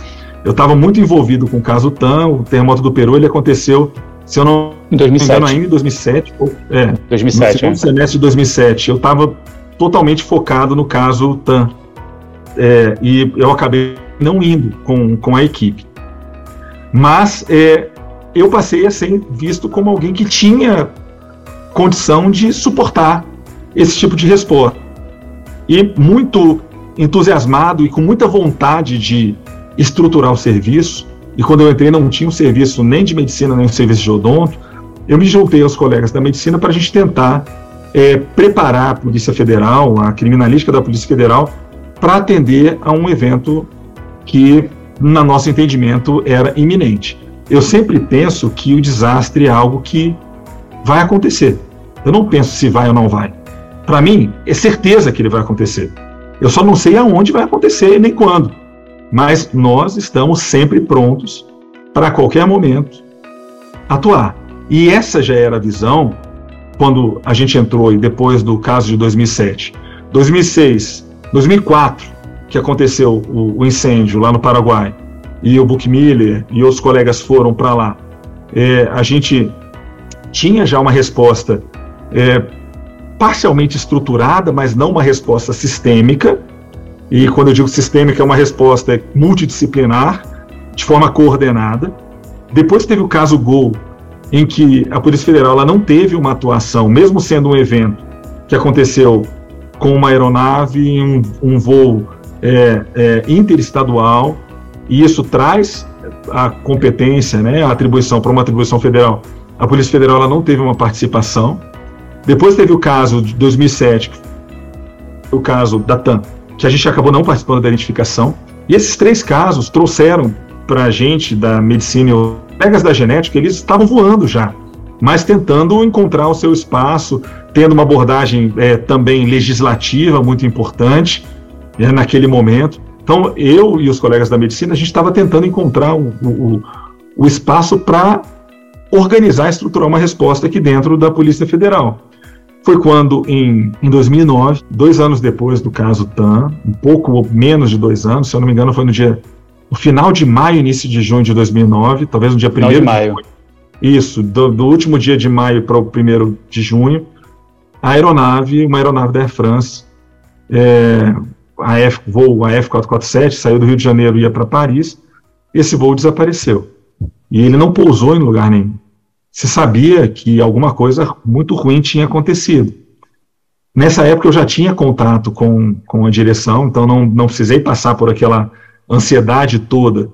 Eu estava muito envolvido com o caso TAM, o terremoto do Peru, ele aconteceu, se eu não em 2007. me engano, ainda em 2007. É, 2007, no segundo é. semestre de 2007. Eu estava totalmente focado no caso TAM. É, e eu acabei não indo com, com a equipe. Mas é, eu passei a ser visto como alguém que tinha condição de suportar esse tipo de resposta. E muito entusiasmado e com muita vontade de estruturar o serviço. E quando eu entrei, não tinha um serviço nem de medicina, nem um serviço de odonto. Eu me juntei aos colegas da medicina para a gente tentar é, preparar a Polícia Federal, a criminalística da Polícia Federal, para atender a um evento que, no nosso entendimento, era iminente. Eu sempre penso que o desastre é algo que vai acontecer. Eu não penso se vai ou não vai. Para mim, é certeza que ele vai acontecer. Eu só não sei aonde vai acontecer nem quando. Mas nós estamos sempre prontos para qualquer momento atuar. E essa já era a visão quando a gente entrou e depois do caso de 2007. 2006, 2004, que aconteceu o, o incêndio lá no Paraguai, e o Buchmiller e outros colegas foram para lá. É, a gente tinha já uma resposta é, parcialmente estruturada, mas não uma resposta sistêmica. E quando eu digo sistêmica, é uma resposta multidisciplinar, de forma coordenada. Depois teve o caso Gol, em que a Polícia Federal ela não teve uma atuação, mesmo sendo um evento que aconteceu com uma aeronave um, um voo é, é, interestadual, e isso traz a competência, né, a atribuição para uma atribuição federal. A Polícia Federal ela não teve uma participação. Depois teve o caso de 2007, o caso da TAM, que a gente acabou não participando da identificação. E esses três casos trouxeram para a gente da medicina e colegas da genética, eles estavam voando já, mas tentando encontrar o seu espaço, tendo uma abordagem é, também legislativa muito importante é, naquele momento. Então, eu e os colegas da medicina, a gente estava tentando encontrar o, o, o espaço para organizar e estruturar uma resposta aqui dentro da Polícia Federal foi quando, em, em 2009, dois anos depois do caso TAM, um pouco menos de dois anos, se eu não me engano, foi no dia no final de maio, início de junho de 2009, talvez no dia primeiro de maio. De isso, do, do, último dia de maio para o primeiro de junho, a aeronave, uma aeronave da Air France, é, a F, voo a F447, saiu do Rio de Janeiro e ia para Paris, esse voo desapareceu. E ele não pousou em lugar nenhum se sabia que alguma coisa muito ruim tinha acontecido. Nessa época eu já tinha contato com, com a direção, então não, não precisei passar por aquela ansiedade toda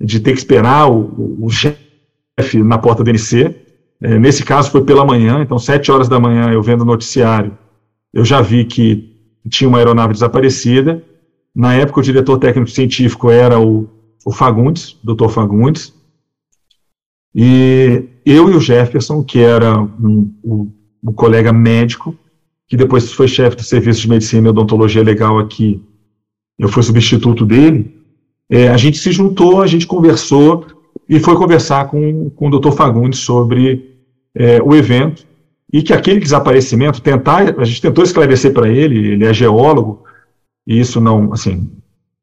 de ter que esperar o, o chefe na porta do NC. É, nesse caso foi pela manhã, então sete horas da manhã eu vendo o noticiário, eu já vi que tinha uma aeronave desaparecida. Na época o diretor técnico científico era o, o Fagundes, doutor Fagundes, e eu e o Jefferson, que era um, um, um colega médico, que depois foi chefe do serviço de medicina e odontologia legal aqui, eu fui substituto dele, é, a gente se juntou, a gente conversou e foi conversar com, com o Dr. Fagundes sobre é, o evento e que aquele desaparecimento, tentar, a gente tentou esclarecer para ele, ele é geólogo, e isso não, assim,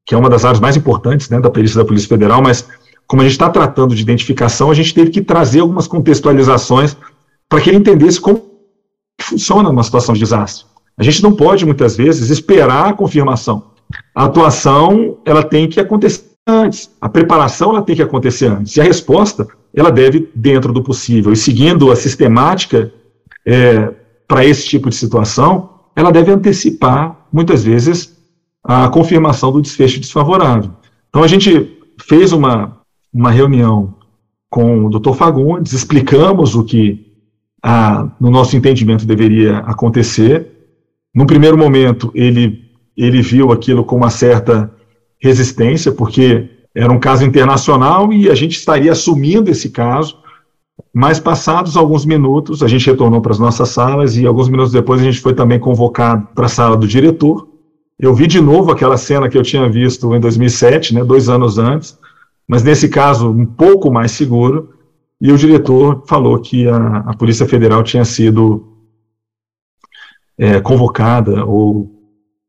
que é uma das áreas mais importantes né, da perícia da Polícia Federal, mas como a gente está tratando de identificação, a gente teve que trazer algumas contextualizações para que ele entendesse como funciona uma situação de desastre. A gente não pode, muitas vezes, esperar a confirmação. A atuação, ela tem que acontecer antes. A preparação, ela tem que acontecer antes. E a resposta, ela deve, dentro do possível, e seguindo a sistemática é, para esse tipo de situação, ela deve antecipar, muitas vezes, a confirmação do desfecho desfavorável. Então, a gente fez uma, uma reunião com o Dr. Fagundes, explicamos o que, a, no nosso entendimento, deveria acontecer. num primeiro momento, ele, ele viu aquilo com uma certa resistência, porque era um caso internacional e a gente estaria assumindo esse caso. Mas passados alguns minutos, a gente retornou para as nossas salas e alguns minutos depois a gente foi também convocado para a sala do diretor. Eu vi de novo aquela cena que eu tinha visto em 2007, né, dois anos antes, mas nesse caso um pouco mais seguro. E o diretor falou que a, a Polícia Federal tinha sido é, convocada ou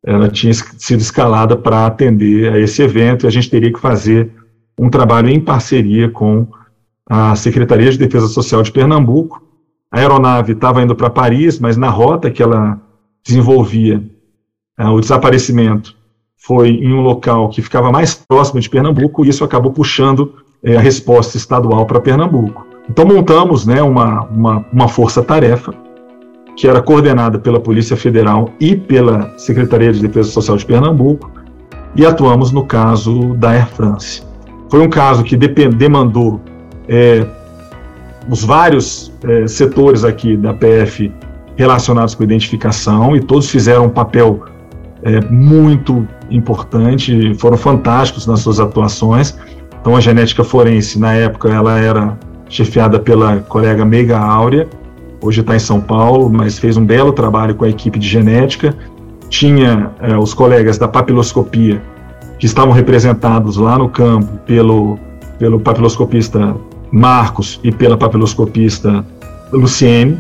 ela tinha sido escalada para atender a esse evento e a gente teria que fazer um trabalho em parceria com a Secretaria de Defesa Social de Pernambuco. A aeronave estava indo para Paris, mas na rota que ela desenvolvia é, o desaparecimento foi em um local que ficava mais próximo de Pernambuco e isso acabou puxando é, a resposta estadual para Pernambuco. Então montamos né, uma, uma, uma força-tarefa que era coordenada pela Polícia Federal e pela Secretaria de Defesa Social de Pernambuco, e atuamos no caso da Air France. Foi um caso que demandou é, os vários é, setores aqui da PF relacionados com identificação, e todos fizeram um papel é, muito importante, foram fantásticos nas suas atuações. Então, a genética forense, na época, ela era chefiada pela colega Meiga Áurea, hoje está em São Paulo, mas fez um belo trabalho com a equipe de genética. Tinha é, os colegas da papiloscopia, que estavam representados lá no campo pelo, pelo papiloscopista Marcos e pela papiloscopista Luciene,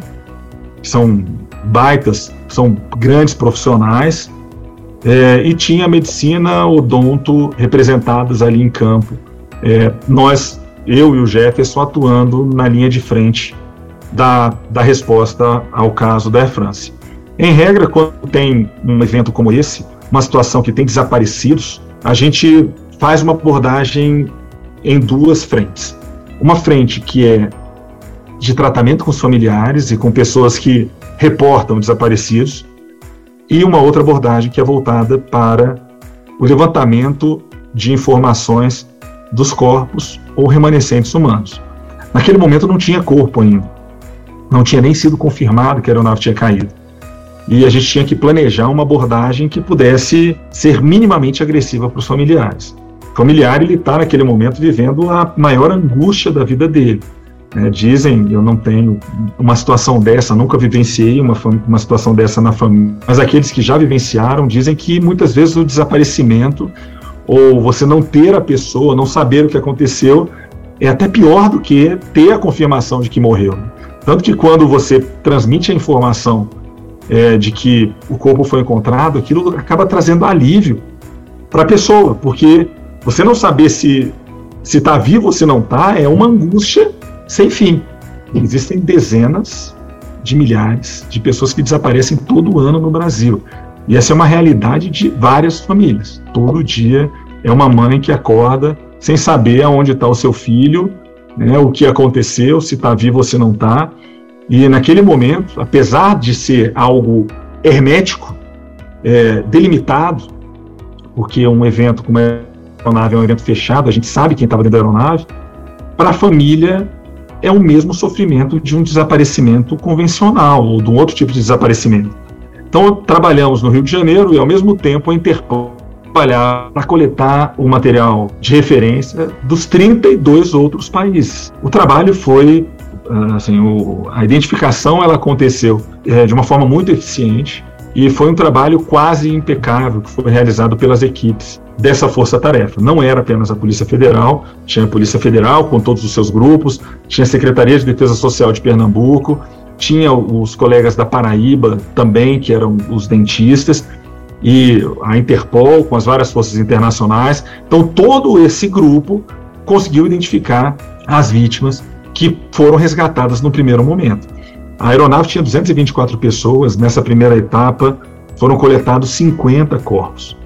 que são baitas, são grandes profissionais, é, e tinha a medicina odonto representadas ali em campo. É, nós, eu e o Jefferson, atuando na linha de frente da, da resposta ao caso da Air France. Em regra, quando tem um evento como esse, uma situação que tem desaparecidos, a gente faz uma abordagem em duas frentes. Uma frente que é de tratamento com os familiares e com pessoas que reportam desaparecidos, e uma outra abordagem que é voltada para o levantamento de informações dos corpos ou remanescentes humanos. Naquele momento não tinha corpo ainda não tinha nem sido confirmado que a aeronave tinha caído. E a gente tinha que planejar uma abordagem que pudesse ser minimamente agressiva para os familiares. Familiar ele está naquele momento vivendo a maior angústia da vida dele. É, dizem, eu não tenho uma situação dessa, nunca vivenciei uma, uma situação dessa na família, mas aqueles que já vivenciaram dizem que muitas vezes o desaparecimento ou você não ter a pessoa, não saber o que aconteceu, é até pior do que ter a confirmação de que morreu. Tanto que quando você transmite a informação é, de que o corpo foi encontrado, aquilo acaba trazendo alívio para a pessoa, porque você não saber se se está vivo ou se não está é uma angústia sem fim. Existem dezenas de milhares de pessoas que desaparecem todo ano no Brasil. E essa é uma realidade de várias famílias. Todo dia é uma mãe que acorda sem saber aonde está o seu filho, né, o que aconteceu, se está vivo ou se não está. E naquele momento, apesar de ser algo hermético, é, delimitado, porque um evento como a aeronave é um evento fechado, a gente sabe quem estava dentro da aeronave, para a família é o mesmo sofrimento de um desaparecimento convencional ou de um outro tipo de desaparecimento. Então, trabalhamos no Rio de Janeiro e, ao mesmo tempo, a Interpol trabalhar para coletar o material de referência dos 32 outros países. O trabalho foi ah, assim, o, a identificação ela aconteceu é, de uma forma muito eficiente e foi um trabalho quase impecável que foi realizado pelas equipes dessa força-tarefa. Não era apenas a Polícia Federal, tinha a Polícia Federal com todos os seus grupos, tinha a Secretaria de Defesa Social de Pernambuco, tinha os colegas da Paraíba também, que eram os dentistas, e a Interpol, com as várias forças internacionais. Então, todo esse grupo conseguiu identificar as vítimas que foram resgatadas no primeiro momento. A aeronave tinha 224 pessoas, nessa primeira etapa foram coletados 50 corpos.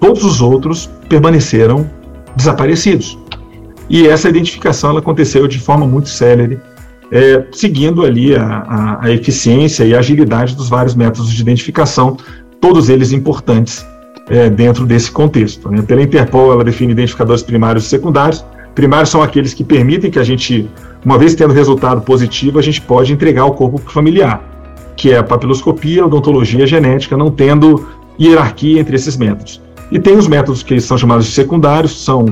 Todos os outros permaneceram desaparecidos. E essa identificação aconteceu de forma muito célere, é, seguindo ali a, a, a eficiência e a agilidade dos vários métodos de identificação todos eles importantes é, dentro desse contexto. Né? Pela Interpol, ela define identificadores primários e secundários. Primários são aqueles que permitem que a gente, uma vez tendo resultado positivo, a gente pode entregar o corpo para o familiar. que é a papiloscopia, a odontologia a genética, não tendo hierarquia entre esses métodos. E tem os métodos que são chamados de secundários, são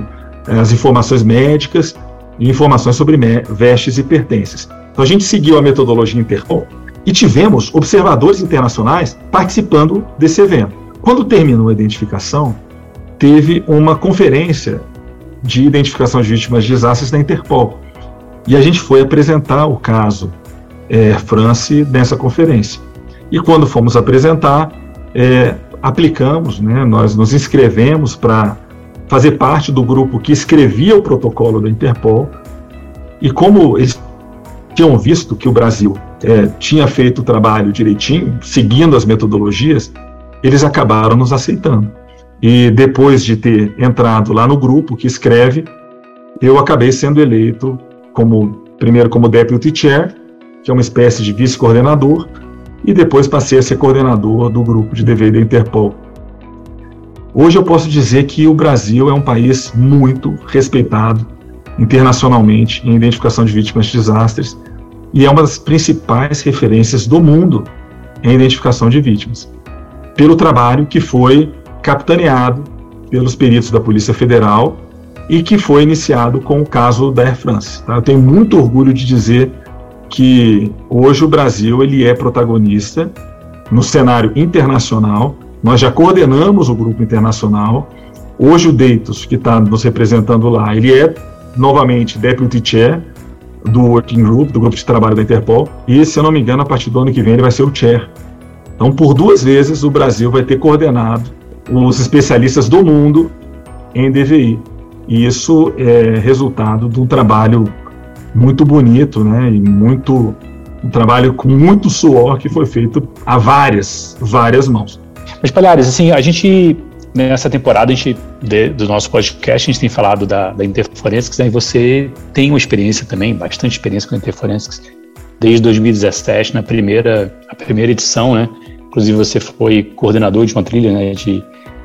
é, as informações médicas e informações sobre vestes e pertences. Então a gente seguiu a metodologia Interpol e tivemos observadores internacionais participando desse evento. Quando terminou a identificação, teve uma conferência de identificação de vítimas de desastres da Interpol. E a gente foi apresentar o caso é, France nessa conferência. E quando fomos apresentar, é, aplicamos, né, nós nos inscrevemos para fazer parte do grupo que escrevia o protocolo da Interpol. E como eles tinham visto que o Brasil é, tinha feito o trabalho direitinho, seguindo as metodologias, eles acabaram nos aceitando. E depois de ter entrado lá no grupo que escreve, eu acabei sendo eleito como primeiro como deputy chair, que é uma espécie de vice-coordenador, e depois passei a ser coordenador do grupo de DV da Interpol. Hoje eu posso dizer que o Brasil é um país muito respeitado internacionalmente em identificação de vítimas de desastres e é uma das principais referências do mundo em identificação de vítimas, pelo trabalho que foi capitaneado pelos peritos da Polícia Federal e que foi iniciado com o caso da Air France. Tá? Eu tenho muito orgulho de dizer que hoje o Brasil ele é protagonista no cenário internacional. Nós já coordenamos o grupo internacional. Hoje o Deitos, que está nos representando lá, ele é novamente Deputy Chair do Working Group, do grupo de trabalho da Interpol. E, se eu não me engano, a partir do ano que vem ele vai ser o Chair. Então, por duas vezes, o Brasil vai ter coordenado os especialistas do mundo em DVI. E isso é resultado de um trabalho muito bonito, né? E muito um trabalho com muito suor que foi feito a várias, várias mãos. Mas Palhares, assim, a gente nessa temporada a gente do nosso podcast a gente tem falado da, da Interforensics, né? E você tem uma experiência também, bastante experiência com a Interforensics desde 2017, na primeira a primeira edição, né? Inclusive você foi coordenador de uma trilha, né? De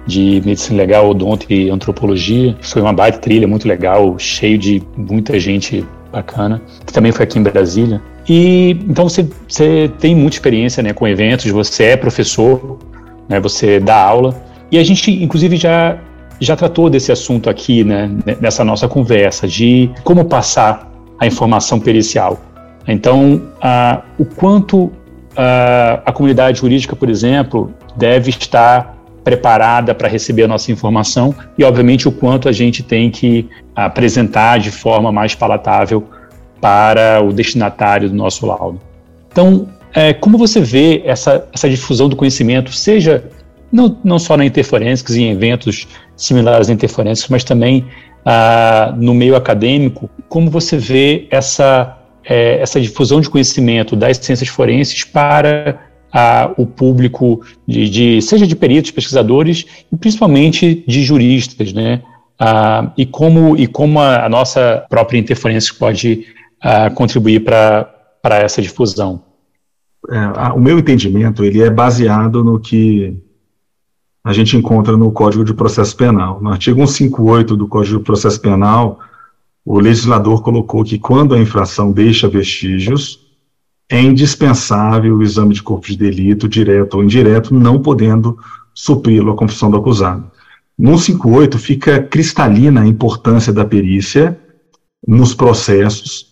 de medicina legal, odonto e antropologia. Foi uma baita trilha muito legal, cheio de muita gente bacana, que também foi aqui em Brasília. E então você, você tem muita experiência né, com eventos, você é professor, né, você dá aula. E a gente, inclusive, já, já tratou desse assunto aqui, né, nessa nossa conversa, de como passar a informação pericial. Então, a, o quanto a, a comunidade jurídica, por exemplo, deve estar preparada para receber a nossa informação e, obviamente, o quanto a gente tem que apresentar de forma mais palatável para o destinatário do nosso laudo. Então, é, como você vê essa, essa difusão do conhecimento, seja não, não só na Interforensics e em eventos similares à Interforensics, mas também ah, no meio acadêmico, como você vê essa, é, essa difusão de conhecimento das ciências forenses para o público, de, de, seja de peritos, pesquisadores e principalmente de juristas, né? Ah, e como, e como a, a, nossa própria interferência pode ah, contribuir para essa difusão. É, o meu entendimento ele é baseado no que a gente encontra no Código de Processo Penal. No artigo 158 do Código de Processo Penal, o legislador colocou que quando a infração deixa vestígios, é indispensável o exame de corpo de delito, direto ou indireto, não podendo supri-lo a confissão do acusado. No 58 fica cristalina a importância da perícia nos processos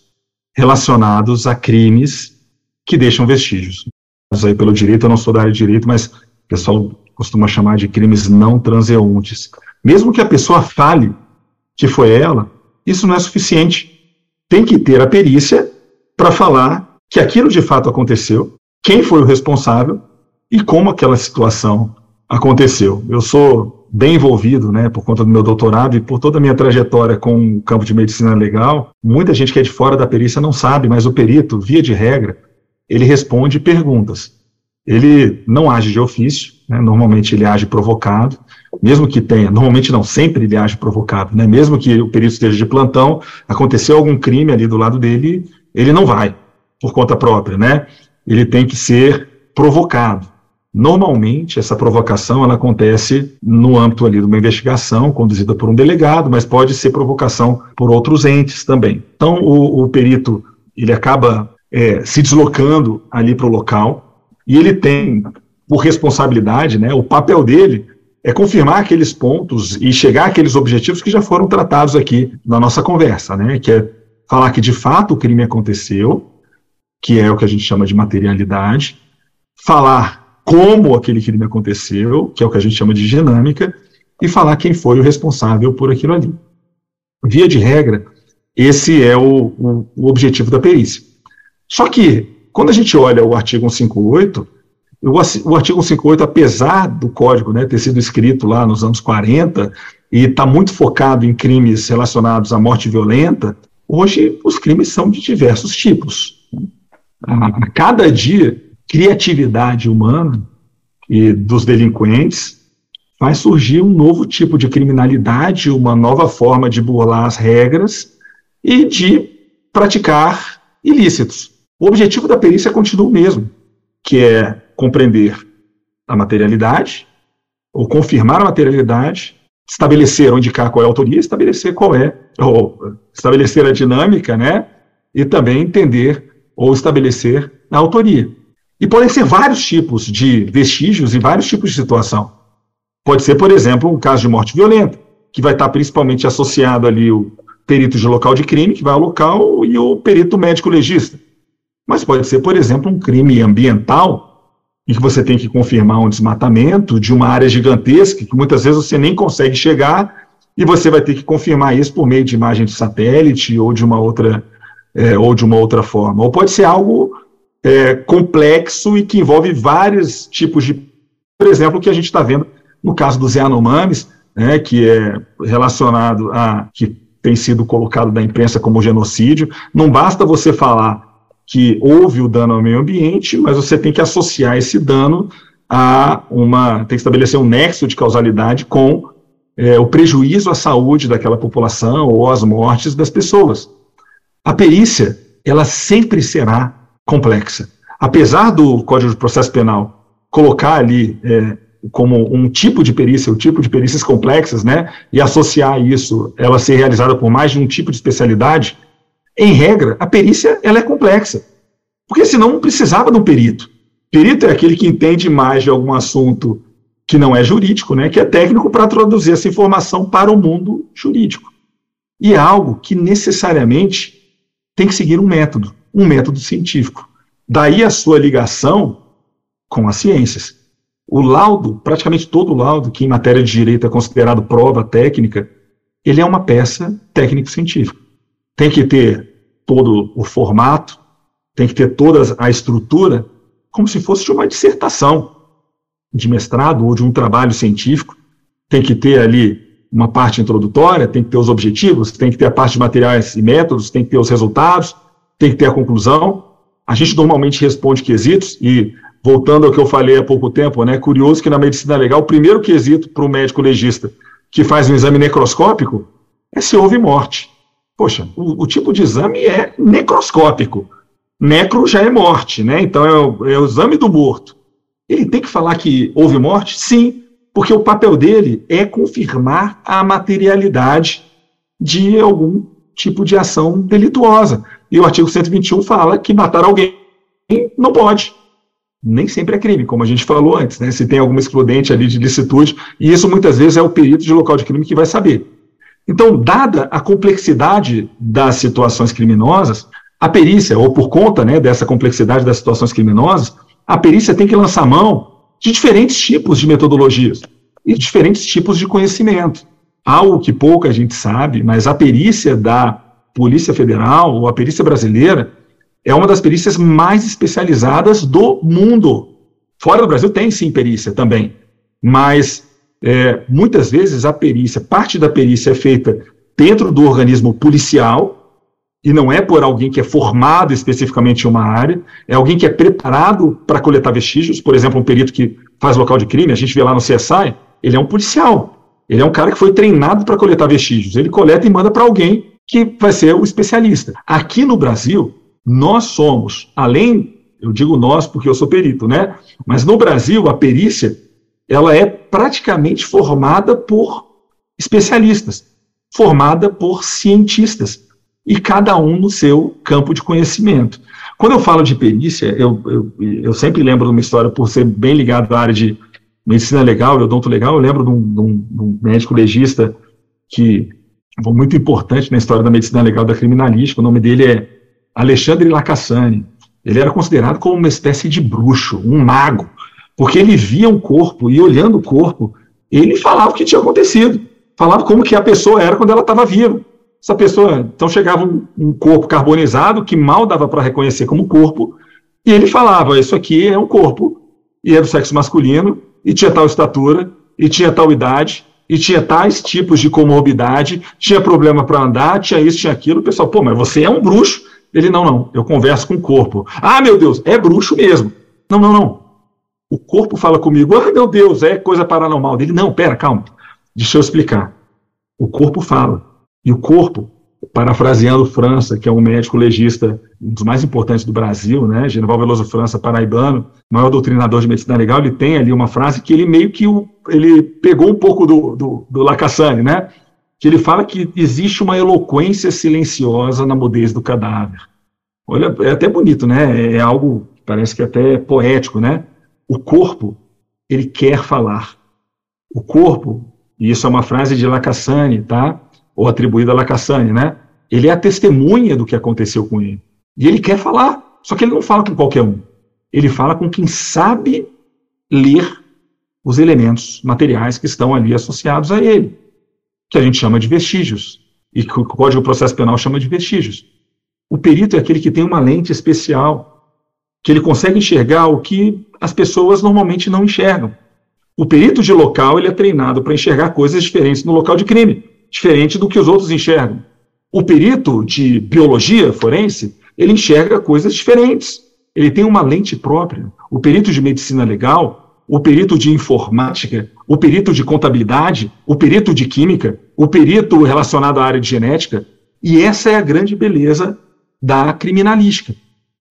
relacionados a crimes que deixam vestígios. Aí pelo direito, eu não sou da área de direito, mas o pessoal costuma chamar de crimes não transeuntes. Mesmo que a pessoa fale que foi ela, isso não é suficiente. Tem que ter a perícia para falar que aquilo de fato aconteceu, quem foi o responsável e como aquela situação aconteceu. Eu sou bem envolvido, né, por conta do meu doutorado e por toda a minha trajetória com o campo de medicina legal. Muita gente que é de fora da perícia não sabe, mas o perito, via de regra, ele responde perguntas. Ele não age de ofício, né, normalmente ele age provocado, mesmo que tenha, normalmente não, sempre ele age provocado, né, mesmo que o perito esteja de plantão, aconteceu algum crime ali do lado dele, ele não vai por conta própria, né? Ele tem que ser provocado. Normalmente, essa provocação ela acontece no âmbito ali de uma investigação conduzida por um delegado, mas pode ser provocação por outros entes também. Então, o, o perito ele acaba é, se deslocando ali para o local, e ele tem por responsabilidade, né, o papel dele é confirmar aqueles pontos e chegar àqueles objetivos que já foram tratados aqui na nossa conversa, né, que é falar que de fato o crime aconteceu, que é o que a gente chama de materialidade, falar como aquele crime aconteceu, que é o que a gente chama de dinâmica, e falar quem foi o responsável por aquilo ali. Via de regra, esse é o, o, o objetivo da perícia. Só que, quando a gente olha o artigo 158, o, artigo 158, apesar do código né, ter sido escrito lá nos anos 40 e está muito focado em crimes relacionados à morte violenta, hoje os crimes são de diversos tipos. A, cada dia, criatividade humana e dos delinquentes vai surgir um novo tipo de criminalidade, uma nova forma de burlar as regras e de praticar ilícitos. O objetivo da perícia continua o mesmo, que é compreender a materialidade, ou confirmar a materialidade, estabelecer ou indicar qual é a autoria, estabelecer qual é, ou estabelecer a dinâmica, né? E também entender ou estabelecer a autoria. E podem ser vários tipos de vestígios e vários tipos de situação. Pode ser, por exemplo, um caso de morte violenta, que vai estar principalmente associado ali o perito de local de crime, que vai ao local, e o perito médico legista. Mas pode ser, por exemplo, um crime ambiental, em que você tem que confirmar um desmatamento de uma área gigantesca, que muitas vezes você nem consegue chegar, e você vai ter que confirmar isso por meio de imagem de satélite ou de uma outra, é, ou de uma outra forma. Ou pode ser algo é, complexo e que envolve vários tipos de. Por exemplo, o que a gente está vendo no caso dos Yanomamis, né, que é relacionado a. que tem sido colocado da imprensa como genocídio, não basta você falar que houve o dano ao meio ambiente, mas você tem que associar esse dano a uma. tem que estabelecer um nexo de causalidade com é, o prejuízo à saúde daquela população ou às mortes das pessoas. A perícia, ela sempre será complexa. Apesar do Código de Processo Penal colocar ali é, como um tipo de perícia, o tipo de perícias complexas, né, e associar isso, ela ser realizada por mais de um tipo de especialidade, em regra, a perícia ela é complexa, porque senão não precisava de um perito. Perito é aquele que entende mais de algum assunto que não é jurídico, né, que é técnico para traduzir essa informação para o mundo jurídico. E é algo que necessariamente tem que seguir um método, um método científico. Daí a sua ligação com as ciências. O laudo, praticamente todo laudo, que em matéria de direito é considerado prova técnica, ele é uma peça técnico-científica. Tem que ter todo o formato, tem que ter toda a estrutura, como se fosse de uma dissertação de mestrado ou de um trabalho científico. Tem que ter ali uma parte introdutória, tem que ter os objetivos, tem que ter a parte de materiais e métodos, tem que ter os resultados, tem que ter a conclusão. A gente normalmente responde quesitos e voltando ao que eu falei há pouco tempo, né, curioso que na medicina legal, o primeiro quesito para o médico legista que faz um exame necroscópico é se houve morte. Poxa, o, o, tipo de exame é necroscópico. Necro já é morte, né? Então é o, é o exame do morto. Ele tem que falar que houve morte? Sim, porque o papel dele é confirmar a materialidade de algum tipo de ação delituosa. E o artigo 121 fala que matar alguém não pode nem sempre é crime, como a gente falou antes, né? Se tem alguma excludente ali de licitude, e isso muitas vezes é o perito de local de crime que vai saber. Então, dada a complexidade das situações criminosas, a perícia, ou por conta né, dessa complexidade das situações criminosas, a perícia tem que lançar mão de diferentes tipos de metodologias e diferentes tipos de conhecimento. Algo que pouca gente sabe, mas a perícia da Polícia Federal ou a perícia brasileira é uma das perícias mais especializadas do mundo. Fora do Brasil tem sim perícia também, mas é, muitas vezes a perícia, parte da perícia é feita dentro do organismo policial, e não é por alguém que é formado especificamente em uma área, é alguém que é preparado para coletar vestígios, por exemplo, um perito que faz local de crime, a gente vê lá no CSI, ele é um policial, ele é um cara que foi treinado para coletar vestígios, ele coleta e manda para alguém que vai ser o especialista. Aqui no Brasil, nós somos, além, eu digo nós porque eu sou perito, né? Mas no Brasil, a perícia, ela é praticamente formada por especialistas, formada por cientistas, e cada um no seu campo de conhecimento. Quando eu falo de perícia, eu, eu, eu, sempre lembro de uma história, por ser bem ligado à área de medicina legal odonto legal, eu lembro de um, de um, de um médico legista que foi muito importante na história da medicina legal da criminalística, o nome dele é Alexandre Lacassane. Ele era considerado como uma espécie de bruxo, um mago, porque ele via um corpo e olhando o corpo, ele falava o que tinha acontecido, falava como que a pessoa era quando ela estava viva. Essa pessoa, então chegava um, um corpo carbonizado que mal dava para reconhecer como corpo, e ele falava: Isso aqui é um corpo, e é do sexo masculino, e tinha tal estatura, e tinha tal idade, e tinha tais tipos de comorbidade, tinha problema para andar, tinha isso, tinha aquilo. O pessoal, pô, mas você é um bruxo. Ele, não, não, eu converso com o corpo. Ah, meu Deus, é bruxo mesmo. Não, não, não. O corpo fala comigo, ah, meu Deus, é coisa paranormal. Dele, não, pera, calma, deixa eu explicar. O corpo fala. E o corpo, parafraseando França, que é um médico legista, um dos mais importantes do Brasil, né, General Veloso França, paraibano, maior doutrinador de medicina legal, ele tem ali uma frase que ele meio que o, ele pegou um pouco do, do, do Lacassane, né, que ele fala que existe uma eloquência silenciosa na mudez do cadáver. Olha, é até bonito, né, é algo, parece que até poético, né, o corpo, ele quer falar. O corpo, e isso é uma frase de Lacassane, tá? Ou atribuída a Lacassane, né? Ele é a testemunha do que aconteceu com ele. E ele quer falar, só que ele não fala com qualquer um. Ele fala com quem sabe ler os elementos materiais que estão ali associados a ele, que a gente chama de vestígios, e que o Código de Processo Penal chama de vestígios. O perito é aquele que tem uma lente especial, que ele consegue enxergar o que as pessoas normalmente não enxergam. O perito de local ele é treinado para enxergar coisas diferentes no local de crime diferente do que os outros enxergam. O perito de biologia forense, ele enxerga coisas diferentes. Ele tem uma lente própria. O perito de medicina legal, o perito de informática, o perito de contabilidade, o perito de química, o perito relacionado à área de genética. E essa é a grande beleza da criminalística.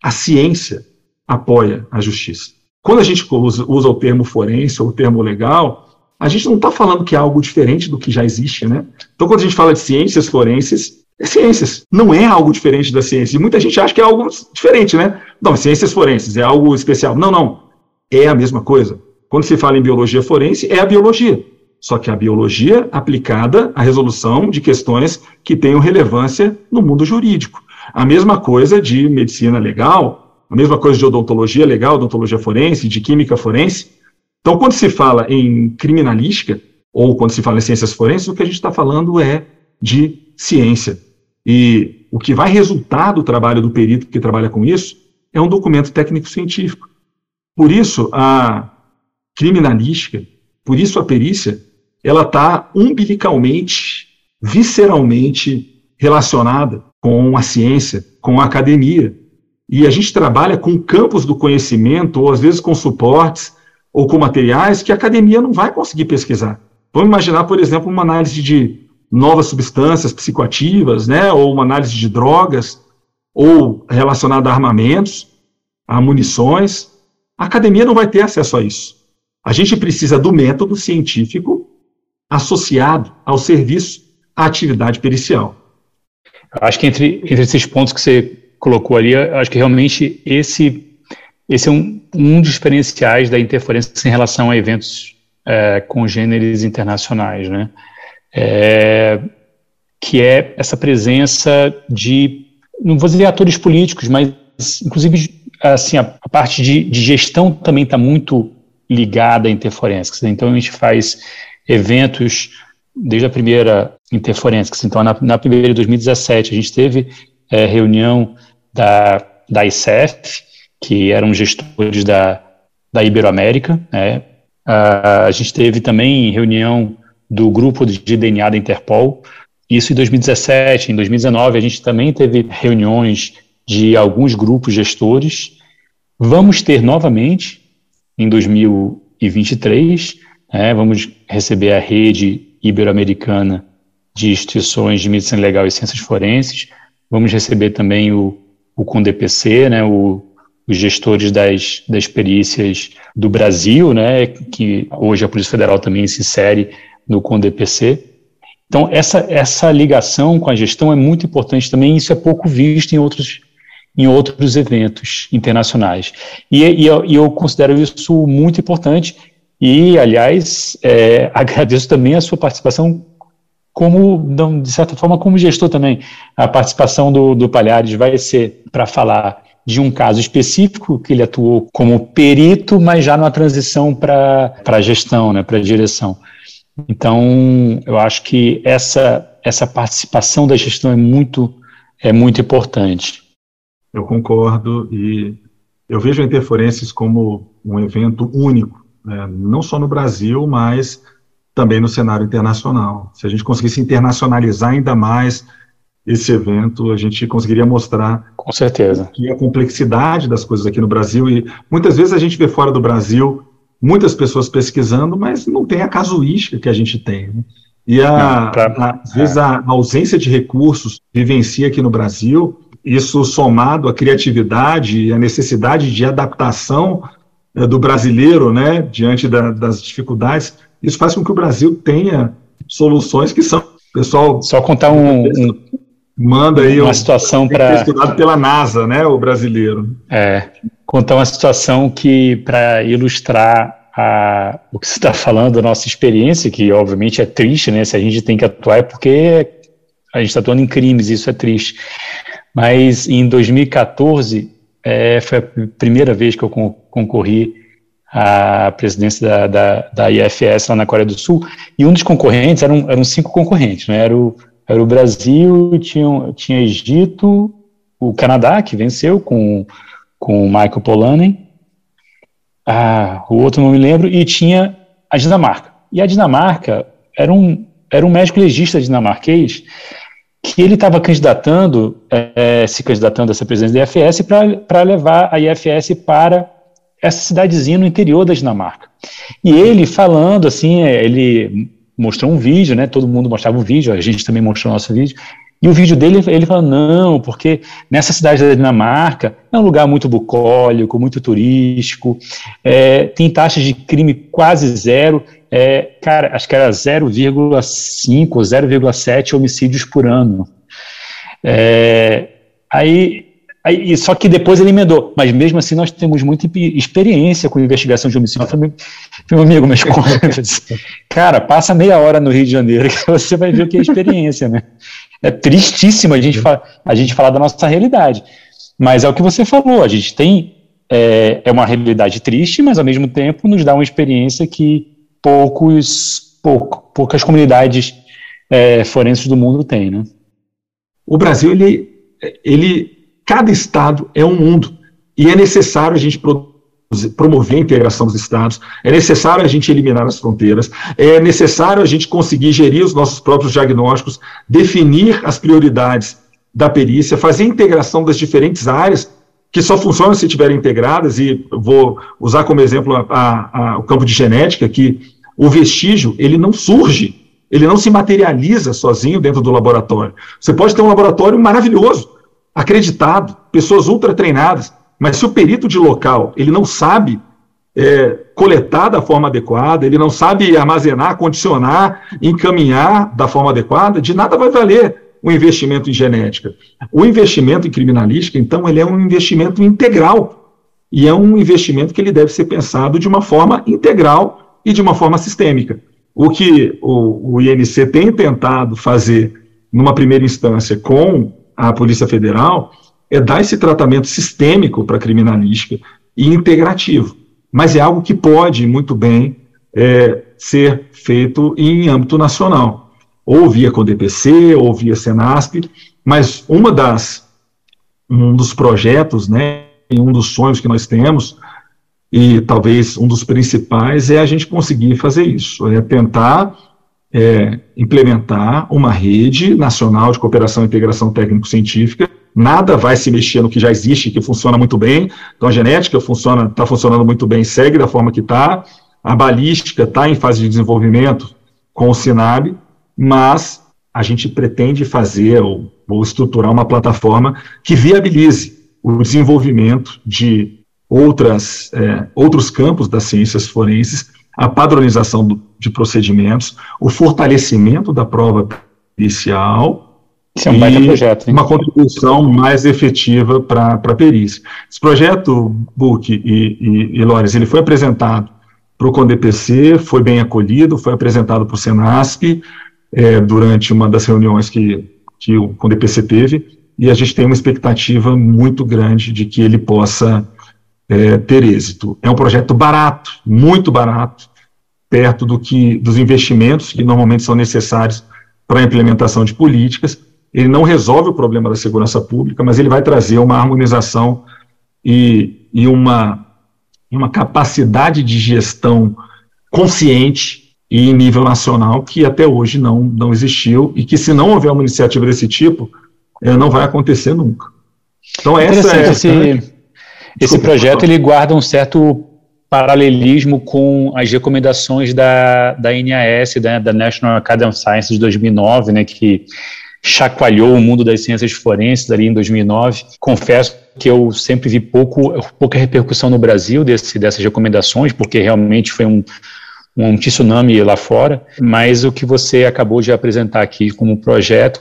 A ciência apoia a justiça. Quando a gente usa, usa o termo forense ou o termo legal, a gente não está falando que é algo diferente do que já existe, né? Então, quando a gente fala de ciências forenses, é ciências, não é algo diferente da ciência. E muita gente acha que é algo diferente, né? Não, ciências forenses é algo especial. Não, não. É a mesma coisa. Quando se fala em biologia forense, é a biologia. Só que a biologia aplicada à resolução de questões que tenham relevância no mundo jurídico. A mesma coisa de medicina legal, a mesma coisa de odontologia legal, odontologia forense, de química forense, então, quando se fala em criminalística, ou quando se fala em ciências forenses, o que a gente está falando é de ciência. E o que vai resultar do trabalho do perito que trabalha com isso é um documento técnico-científico. Por isso, a criminalística, por isso a perícia, ela está umbilicalmente, visceralmente relacionada com a ciência, com a academia. E a gente trabalha com campos do conhecimento, ou às vezes com suportes, ou com materiais que a academia não vai conseguir pesquisar. Vamos imaginar, por exemplo, uma análise de novas substâncias psicoativas, né, ou uma análise de drogas, ou relacionada a armamentos, a munições. A academia não vai ter acesso a isso. A gente precisa do método científico associado ao serviço à atividade pericial. Acho que entre, entre esses pontos que você colocou ali, acho que realmente esse esse é um, um dos diferenciais da interferência em relação a eventos é, congêneres internacionais, né? É, que é essa presença de, não vou dizer atores políticos, mas inclusive assim, a, a parte de, de, gestão também está muito ligada à interferência. Então a gente faz eventos desde a primeira interferência. Então na, na primeira de 2017 a gente teve é, reunião da, da ICEF, que eram gestores da, da Iberoamérica. Né? a gente teve também reunião do grupo de DNA da Interpol, isso em 2017. Em 2019, a gente também teve reuniões de alguns grupos gestores. Vamos ter novamente em 2023, né, vamos receber a rede ibero-americana de instituições de medicina legal e ciências forenses, vamos receber também o, o CONDPC, né, o os gestores das, das perícias do Brasil, né, que hoje a Polícia Federal também se insere no CONDPC. Então, essa, essa ligação com a gestão é muito importante também, isso é pouco visto em outros, em outros eventos internacionais. E, e, eu, e eu, considero isso muito importante e, aliás, é, agradeço também a sua participação como, de certa forma, como gestor também. A participação do, do Palhares vai ser para falar de um caso específico que ele atuou como perito, mas já numa transição para a gestão, né, para a direção. Então, eu acho que essa, essa participação da gestão é muito, é muito importante. Eu concordo e eu vejo a Interferências como um evento único, né, não só no Brasil, mas também no cenário internacional. Se a gente conseguisse internacionalizar ainda mais esse evento, a gente conseguiria mostrar com certeza que a complexidade das coisas aqui no Brasil e muitas vezes a gente vê fora do Brasil muitas pessoas pesquisando, mas não tem a casuística que a gente tem. Né? E a, pra, a, às vezes a ausência de recursos vivencia aqui no Brasil, isso somado à criatividade e à necessidade de adaptação é, do brasileiro, né, diante da, das dificuldades, isso faz com que o Brasil tenha soluções que são pessoal só contar um, um manda aí uma um, situação para estudado pela NASA, né, o brasileiro. É, contar uma situação que para ilustrar a, o que você está falando, a nossa experiência, que obviamente é triste, né? Se a gente tem que atuar é porque a gente está atuando em crimes, isso é triste. Mas em 2014 é, foi a primeira vez que eu concorri à presidência da, da, da IFS lá na Coreia do Sul, e um dos concorrentes, eram, eram cinco concorrentes, né? Era o, era o Brasil, tinha, tinha Egito, o Canadá, que venceu com, com o Michael Polanyi, ah, o outro não me lembro, e tinha a Dinamarca. E a Dinamarca era um, era um médico legista dinamarquês que ele estava candidatando, é, se candidatando a ser presidente da IFS para levar a IFS para essa cidadezinha no interior da Dinamarca. E ele falando assim, é, ele mostrou um vídeo, né? Todo mundo mostrava o vídeo, a gente também mostrou o nosso vídeo. E o vídeo dele, ele fala, não, porque nessa cidade da Dinamarca é um lugar muito bucólico, muito turístico, é, tem taxas de crime quase zero, é, cara, acho que era 0,5 ou 0,7 homicídios por ano. É, aí Aí, só que depois ele emendou. Mas mesmo assim, nós temos muita experiência com investigação de homicídio. Eu falei, meu amigo, mas? Cara, passa meia hora no Rio de Janeiro que você vai ver o que é experiência, né? É tristíssimo a gente, a gente falar da nossa realidade. Mas é o que você falou, a gente tem. É, é uma realidade triste, mas ao mesmo tempo nos dá uma experiência que poucos, pouco, poucas comunidades é, forenses do mundo têm, né? O Brasil, ele, ele Cada estado é um mundo e é necessário a gente promover a integração dos estados, é necessário a gente eliminar as fronteiras, é necessário a gente conseguir gerir os nossos próprios diagnósticos, definir as prioridades da perícia, fazer a integração das diferentes áreas que só funcionam se estiverem integradas, e vou usar como exemplo a, a, a, o campo de genética, que o vestígio, ele não surge, ele não se materializa sozinho dentro do laboratório. Você pode ter um laboratório maravilhoso, acreditado, pessoas ultra treinadas, mas se o perito de local ele não sabe é, coletar da forma adequada, ele não sabe armazenar, condicionar, encaminhar da forma adequada, de nada vai valer o investimento em genética. O investimento em criminalística, então, ele é um investimento integral e é um investimento que ele deve ser pensado de uma forma integral e de uma forma sistêmica. O que o, o INC tem tentado fazer numa primeira instância com à Polícia Federal é dar esse tratamento sistêmico para a criminalística e integrativo. Mas é algo que pode muito bem é, ser feito em âmbito nacional, ou via CODPC, ou via Senasp, mas uma das, um dos projetos, né, um dos sonhos que nós temos, e talvez um dos principais, é a gente conseguir fazer isso, é tentar é, implementar uma rede nacional de cooperação e integração técnico-científica. Nada vai se mexer no que já existe, que funciona muito bem. Então, a genética funciona, está funcionando muito bem, segue da forma que está. A balística está em fase de desenvolvimento com o Sinab, mas a gente pretende fazer ou, ou estruturar uma plataforma que viabilize o desenvolvimento de outras, é, outros campos das ciências forenses a padronização do, de procedimentos, o fortalecimento da prova pericial é um baita projeto. Uma contribuição mais efetiva para a perícia. Esse projeto, Book e, e, e Lores, ele foi apresentado para o CONDPC, foi bem acolhido, foi apresentado para o Senasp é, durante uma das reuniões que, que o CONDPC teve, e a gente tem uma expectativa muito grande de que ele possa é, ter êxito. É um projeto barato, muito barato, perto do que dos investimentos que normalmente são necessários para a implementação de políticas. Ele não resolve o problema da segurança pública, mas ele vai trazer uma harmonização e, e uma uma capacidade de gestão consciente e em nível nacional que até hoje não, não existiu e que se não houver uma iniciativa desse tipo, é, não vai acontecer nunca. Então essa é esse? Esse projeto ele guarda um certo paralelismo com as recomendações da, da NAS, da, da National Academy of Sciences de 2009, né, que chacoalhou o mundo das ciências forenses ali em 2009. Confesso que eu sempre vi pouco, pouca repercussão no Brasil desse, dessas recomendações, porque realmente foi um, um tsunami lá fora, mas o que você acabou de apresentar aqui como projeto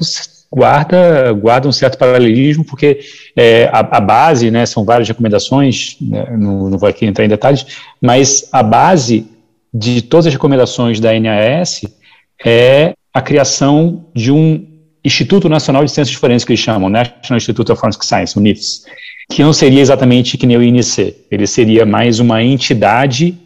guarda, guarda um certo paralelismo, porque é, a, a, base, né, são várias recomendações, né, não, não vou aqui entrar em detalhes, mas a base de todas as recomendações da NAS é a criação de um Instituto Nacional de Ciências Forenses, que eles chamam, National Institute of Forensic Science, o NIFS, que não seria exatamente que nem o INC, ele seria mais uma entidade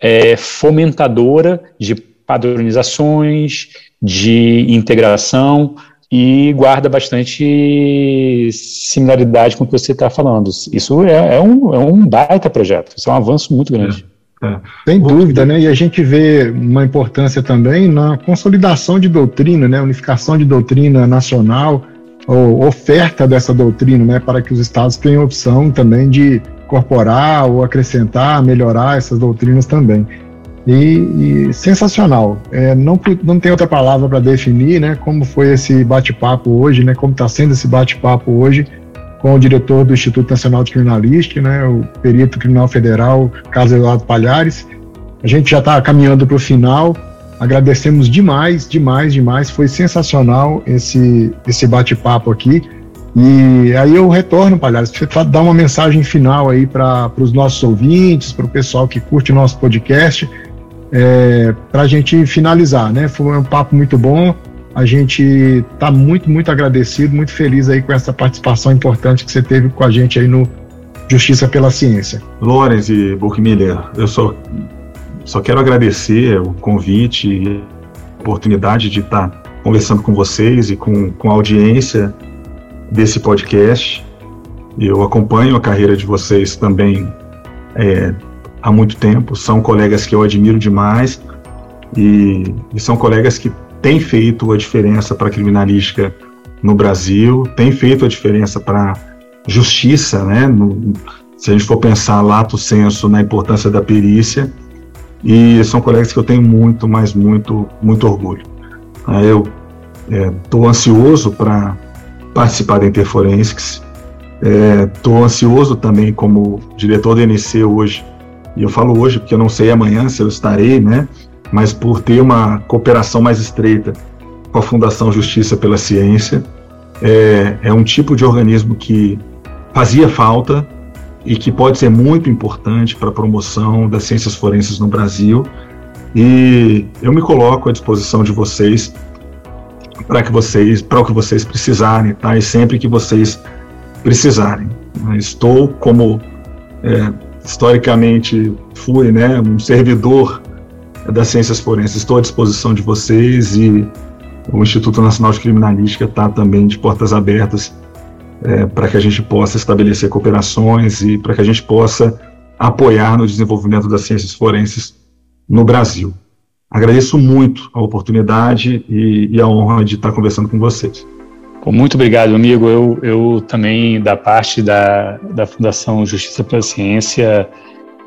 é, fomentadora de padronizações, de integração, e guarda bastante similaridade com o que você está falando. Isso é, é, um, é um baita projeto, isso é um avanço muito grande. É. É. Sem dúvida, né? E a gente vê uma importância também na consolidação de doutrina, né? Unificação de doutrina nacional, ou oferta dessa doutrina, né? Para que os estados tenham opção também de incorporar ou acrescentar, melhorar essas doutrinas também. E, e sensacional. É, não, não tem outra palavra para definir, né? Como foi esse bate-papo hoje, né? Como está sendo esse bate-papo hoje com o diretor do Instituto Nacional de Criminalística, né, o perito criminal federal, Carlos Eduardo Palhares. A gente já está caminhando para o final. Agradecemos demais, demais, demais. Foi sensacional esse, esse bate-papo aqui. E aí eu retorno, Palhares, para dar uma mensagem final aí para os nossos ouvintes, para o pessoal que curte o nosso podcast, é, para a gente finalizar, né? Foi um papo muito bom. A gente está muito, muito agradecido, muito feliz aí com essa participação importante que você teve com a gente aí no Justiça pela Ciência. Lorenz e Burkmiller, eu só, só quero agradecer o convite e a oportunidade de estar conversando com vocês e com, com a audiência desse podcast. Eu acompanho a carreira de vocês também é, há muito tempo, são colegas que eu admiro demais e, e são colegas que tem feito a diferença para a criminalística no Brasil, tem feito a diferença para justiça, né? No, se a gente for pensar lato senso na importância da perícia, e são colegas que eu tenho muito, mas muito, muito orgulho. Eu estou é, ansioso para participar da Interforensics, estou é, ansioso também como diretor do NC hoje, e eu falo hoje porque eu não sei amanhã se eu estarei, né? mas por ter uma cooperação mais estreita com a Fundação Justiça pela Ciência. É, é um tipo de organismo que fazia falta e que pode ser muito importante para a promoção das ciências forenses no Brasil. E eu me coloco à disposição de vocês para que vocês, para o que vocês precisarem, tá? E sempre que vocês precisarem. Estou como é, historicamente fui, né, um servidor das ciências forenses. Estou à disposição de vocês e o Instituto Nacional de Criminalística está também de portas abertas é, para que a gente possa estabelecer cooperações e para que a gente possa apoiar no desenvolvimento das ciências forenses no Brasil. Agradeço muito a oportunidade e, e a honra de estar conversando com vocês. Muito obrigado, amigo. Eu, eu também, da parte da, da Fundação Justiça pela Ciência,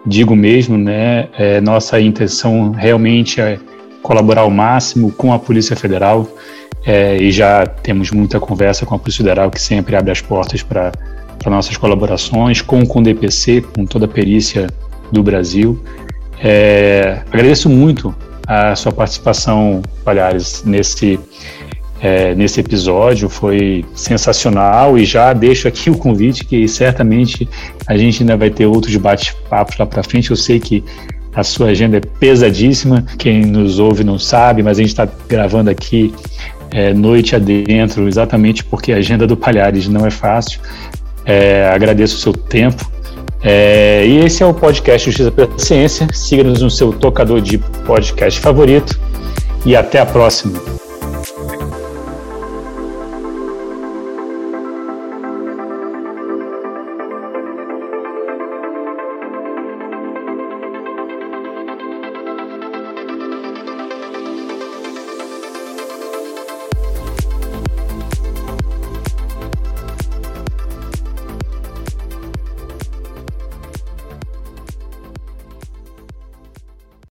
digo mesmo, né, é, nossa intenção realmente é colaborar ao máximo com a Polícia Federal é, e já temos muita conversa com a Polícia Federal que sempre abre as portas para nossas colaborações, com, com o DPC, com toda a perícia do Brasil. É, agradeço muito a sua participação, Palhares, nesse, é, nesse episódio, foi sensacional e já deixo aqui o convite que certamente a gente ainda vai ter outros bate-papos lá para frente. Eu sei que a sua agenda é pesadíssima, quem nos ouve não sabe, mas a gente está gravando aqui é, noite adentro, exatamente porque a agenda do Palhares não é fácil. É, agradeço o seu tempo. É, e esse é o podcast Justiça pela Ciência. Siga-nos no seu tocador de podcast favorito. E até a próxima.